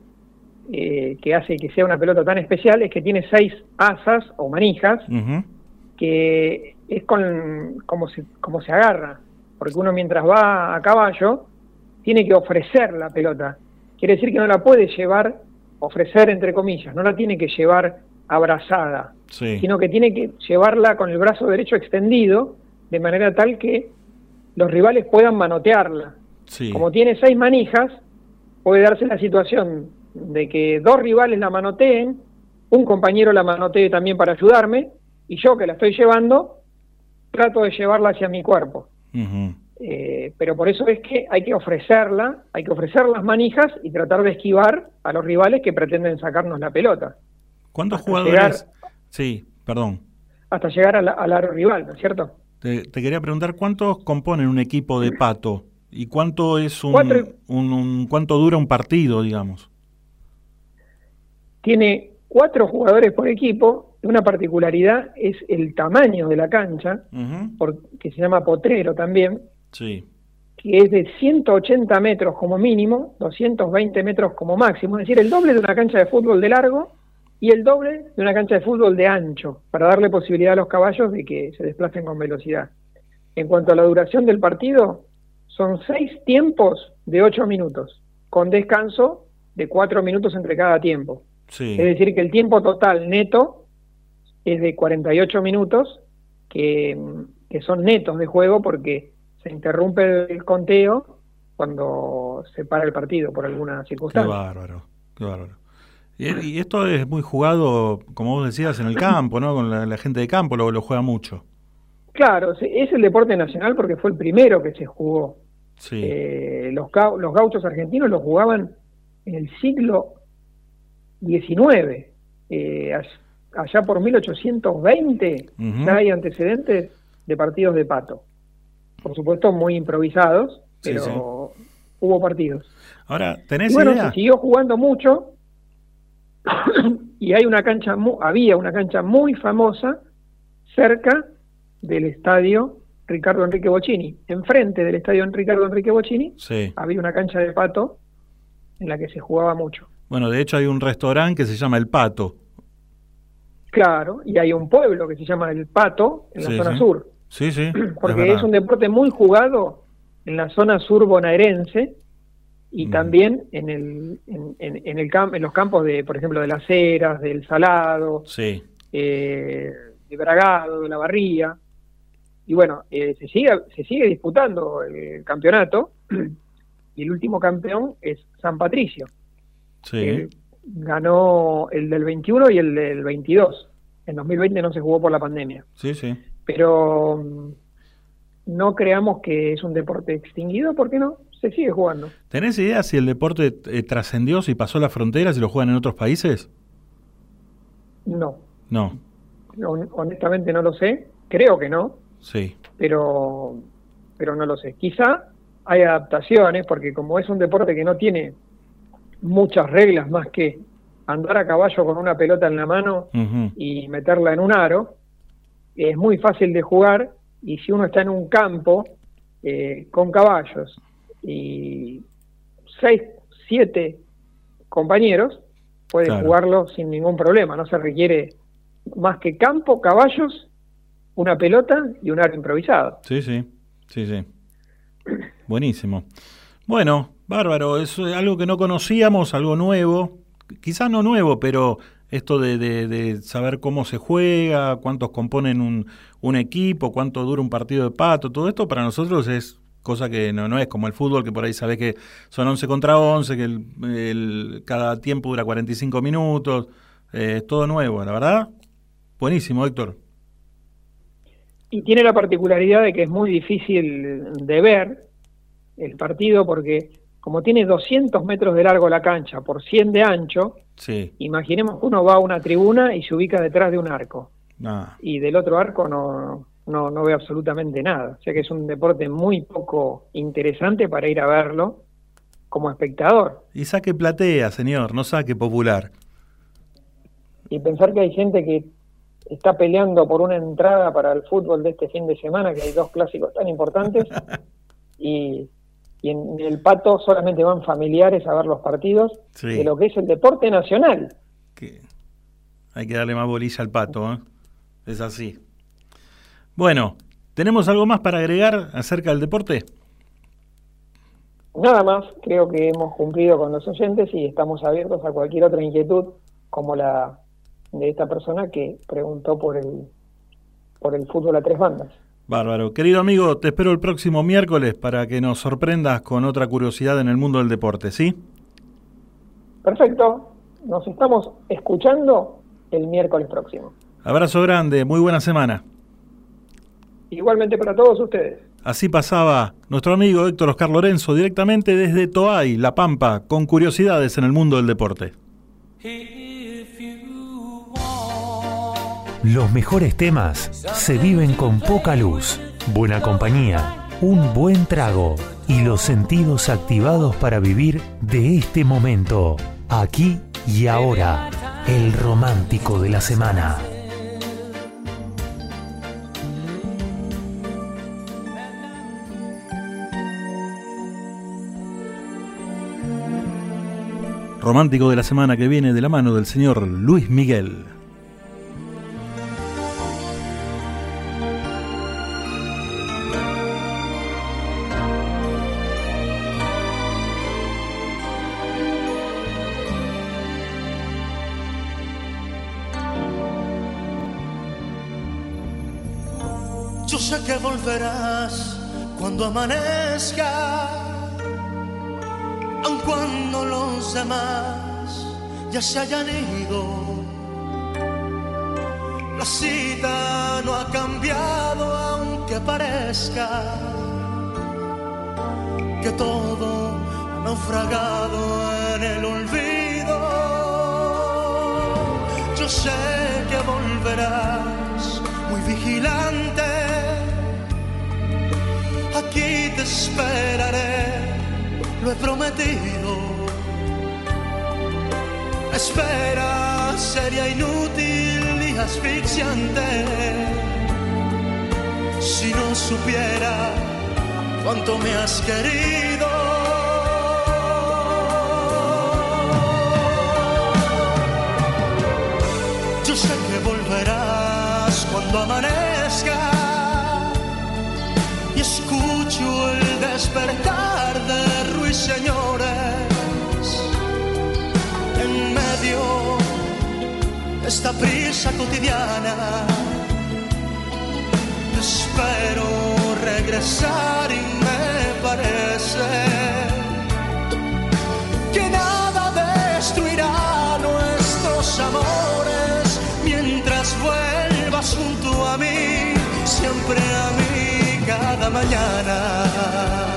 eh, que hace que sea una pelota tan especial, es que tiene seis asas o manijas, que es con como se, como se agarra, porque uno mientras va a caballo tiene que ofrecer la pelota. Quiere decir que no la puede llevar, ofrecer entre comillas, no la tiene que llevar abrazada, Sí. sino que tiene que llevarla con el brazo derecho extendido, de manera tal que los rivales puedan manotearla. Sí. Como tiene seis manijas, puede darse la situación de que dos rivales la manoteen, un compañero la manotee también para ayudarme, y yo que la estoy llevando, trato de llevarla hacia mi cuerpo. Eh, pero por eso es que hay que ofrecerla, hay que ofrecer las manijas y tratar de esquivar a los rivales que pretenden sacarnos la pelota, ¿Cuántos Hasta jugadores? llegar- Sí, perdón. hasta llegar al aro rival, ¿no es cierto? Te, te quería preguntar cuántos componen un equipo de pato y cuánto es un, Cuatro. un- un- cuánto dura un partido, digamos. Tiene cuatro jugadores por equipo, una particularidad es el tamaño de la cancha, por- que se llama potrero también, Sí. que es de 180 metros como mínimo, 220 metros como máximo, es decir, el doble de una cancha de fútbol de largo y el doble de una cancha de fútbol de ancho, para darle posibilidad a los caballos de que se desplacen con velocidad. En cuanto a la duración del partido, son seis tiempos de ocho minutos, con descanso de cuatro minutos entre cada tiempo. Sí. Es decir, que el tiempo total neto es de 48 minutos, que, que son netos de juego porque se interrumpe el conteo cuando se para el partido por alguna Qué circunstancia. bárbaro, qué bárbaro. Y, y esto es muy jugado, como vos decías, en el campo, ¿no? Con la, la gente de campo lo, lo juega mucho. Claro, es el deporte nacional porque fue el primero que se jugó. Sí. Eh, los, los gauchos argentinos lo jugaban en el siglo XIX. Eh, allá por 1820 Ujú. ya hay antecedentes de partidos de pato. Por supuesto, muy improvisados, Sí, pero hubo partidos. Ahora, ¿tenés Y bueno, idea? se siguió jugando mucho y hay una cancha, había una cancha muy famosa cerca del estadio Ricardo Enrique Bocini. Enfrente del estadio Ricardo Enrique Bocini Sí. había una cancha de pato en la que se jugaba mucho. Bueno, de hecho hay un restaurante que se llama El Pato. Claro, y hay un pueblo que se llama El Pato en la Sí, zona sí. sur, Sí, sí. porque es, un deporte muy jugado en la zona sur bonaerense y también en el en, en- en el cam- en los campos de, por ejemplo, de las Heras, del Salado, Sí. eh, de Bragado, de la Barría. Y bueno, eh, se sigue se sigue disputando el campeonato y el último campeón es San Patricio. Sí. Ganó el del 21 y el del 22. En 2020 no se jugó por la pandemia. Sí, sí. Pero mm, no creamos que es un deporte extinguido, porque no, se sigue jugando. ¿Tenés idea si el deporte eh, trascendió, si pasó las fronteras y lo juegan en otros países? No, No. hon- honestamente no lo sé, creo que no, Sí. pero, pero no lo sé. Quizá hay adaptaciones, porque como es un deporte que no tiene muchas reglas más que andar a caballo con una pelota en la mano y meterla en un aro, es muy fácil de jugar y si uno está en un campo eh, con caballos y seis, siete compañeros, puede Claro. jugarlo sin ningún problema. No se requiere más que campo, caballos, una pelota y un aro improvisado. Sí, sí, sí, sí. Buenísimo. Bueno, bárbaro, es eh, algo que no conocíamos, algo nuevo. Quizás no nuevo, pero esto de, saber cómo se juega, cuántos componen un, equipo, cuánto dura un partido de pato, todo esto para nosotros es cosa que no, es como el fútbol, que por ahí sabes que son 11 contra 11, que el- cada tiempo dura 45 minutos, eh, es todo nuevo, la verdad. Buenísimo, Héctor. Y tiene la particularidad de que es muy difícil de ver el partido porque como tiene 200 metros de largo la cancha por 100 de ancho, Sí. imaginemos que uno va a una tribuna y se ubica detrás de un arco Ah, y del otro arco no, no, no ve absolutamente nada. O sea que es un deporte muy poco interesante para ir a verlo como espectador. Y saque platea, señor, no saque popular. Y pensar que hay gente que está peleando por una entrada para el fútbol de este fin de semana, que hay dos clásicos tan importantes, y, y en el pato solamente van familiares a ver los partidos Sí. de lo que es el deporte nacional. Hay que darle más bolilla al pato, ¿eh? Es así. Bueno, ¿tenemos algo más para agregar acerca del deporte? Nada más, creo que hemos cumplido con los oyentes y estamos abiertos a cualquier otra inquietud como la de esta persona que preguntó por el por el fútbol a tres bandas. Bárbaro. Querido amigo, te espero el próximo miércoles para que nos sorprendas con otra curiosidad en el mundo del deporte, ¿sí? Perfecto, nos estamos escuchando el miércoles próximo. Abrazo grande, muy buena semana. Igualmente para todos ustedes. Así pasaba nuestro amigo Héctor Oscar Lorenzo directamente desde Toay, La Pampa, con curiosidades en el mundo del deporte. Los mejores temas se viven con poca luz, buena compañía, un buen trago y los sentidos activados para vivir de este momento, aquí y ahora, el romántico de la semana. Romántico de la semana que viene de la mano del señor Luis Miguel. Demás ya se hayan ido. La cita no ha cambiado aunque parezca que todo ha naufragado en el olvido. Yo sé que volverás muy vigilante. Aquí te esperaré, lo he prometido. Espera sería inútil y asfixiante si no supiera cuánto me has querido. Yo sé que volverás cuando amanezca y escucho el despertar de ruiseñores esta prisa cotidiana. Espero regresar y me parece que nada destruirá nuestros amores mientras vuelvas junto a mí, siempre a mí cada mañana.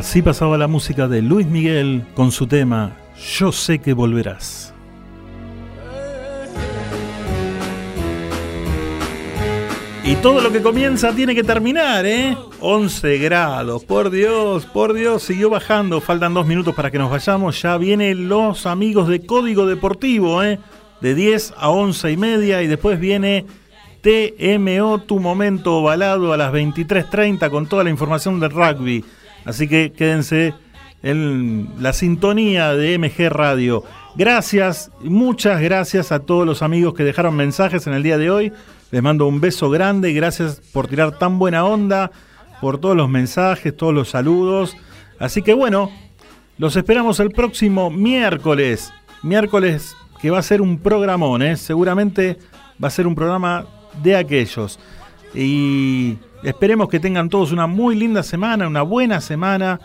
Así pasaba la música de Luis Miguel con su tema Yo sé que volverás. Y todo lo que comienza tiene que terminar, ¿eh? 11 grados, por Dios, por Dios, siguió bajando. Faltan dos minutos para que nos vayamos. Ya vienen los amigos de Código Deportivo, ¿eh? De 10 a 11 y media. Y después viene TMO, tu momento ovalado a las 23.30 con toda la información del rugby. Así que quédense en la sintonía de MG Radio. Gracias, muchas gracias a todos los amigos que dejaron mensajes en el día de hoy. Les mando un beso grande, gracias por tirar tan buena onda, por todos los mensajes, todos los saludos. Así que bueno, los esperamos el próximo miércoles. Miércoles que va a ser un programón, ¿eh? seguramente va a ser un programa de aquellos. Y esperemos que tengan todos una muy linda semana, una buena semana,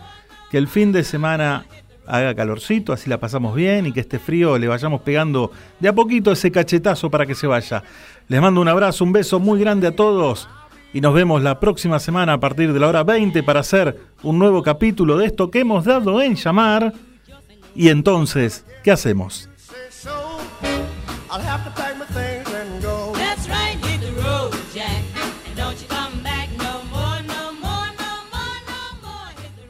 que el fin de semana haga calorcito, así la pasamos bien y que este frío le vayamos pegando de a poquito ese cachetazo para que se vaya. Les mando un abrazo, un beso muy grande a todos y nos vemos la próxima semana a partir de la hora 20 para hacer un nuevo capítulo de esto que hemos dado en llamar. Y entonces, ¿qué hacemos?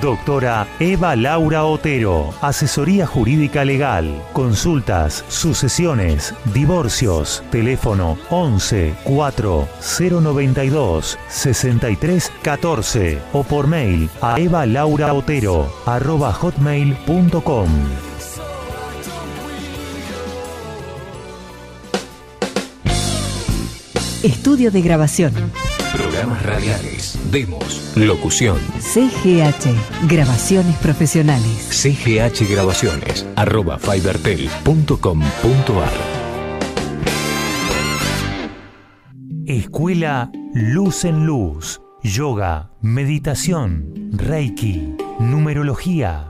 Doctora Eva Laura Otero, Asesoría Jurídica Legal, Consultas, Sucesiones, Divorcios, teléfono 11 4 092 63 14 o por mail a evalauraotero arroba hotmail.com. Estudio de grabación. Programas radiales, demos, locución. CGH. Grabaciones profesionales. CGH Grabaciones, arroba fibertel.com.ar. Escuela Luz en Luz. Yoga, meditación, reiki, numerología,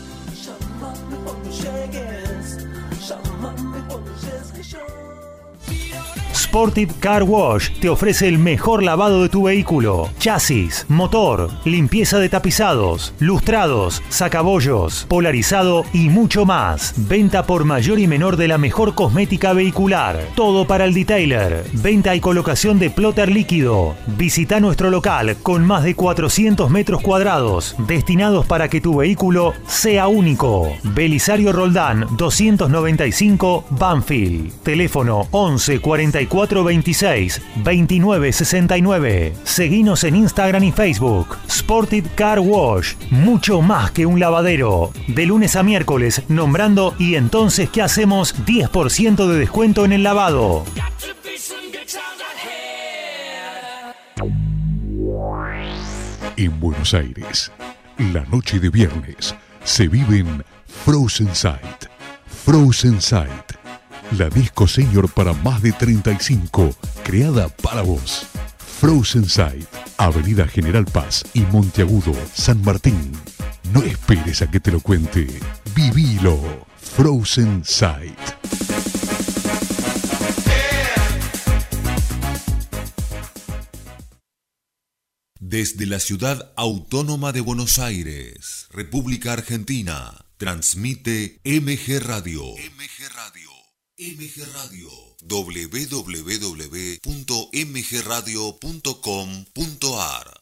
Sportive Car Wash te ofrece el mejor lavado de tu vehículo. Chasis, motor, limpieza de tapizados, lustrados, sacabollos, polarizado y mucho más. Venta por mayor y menor de la mejor cosmética vehicular. Todo para el detailer. Venta y colocación de plotter líquido. Visita nuestro local con más de 400 metros cuadrados destinados para que tu vehículo sea único. Belisario Roldán 295 Banfield. Teléfono 11 44 26 29 69. Seguinos en Instagram y Facebook. Sportive Car Wash. Mucho más que un lavadero. De lunes a miércoles, nombrando y entonces, ¿qué hacemos? 10% de descuento en el lavado. En Buenos Aires, la noche de viernes se vive en Frozen Sight. Frozen Sight, La disco senior para más de 35, creada para vos. Frozen Sight, Avenida General Paz y Monteagudo, San Martín. No esperes a que te lo cuente. Vivilo. Frozen Sight. Desde la ciudad autónoma de Buenos Aires, República Argentina, transmite MG Radio. MG Radio. MG Radio. www.mgradio.com.ar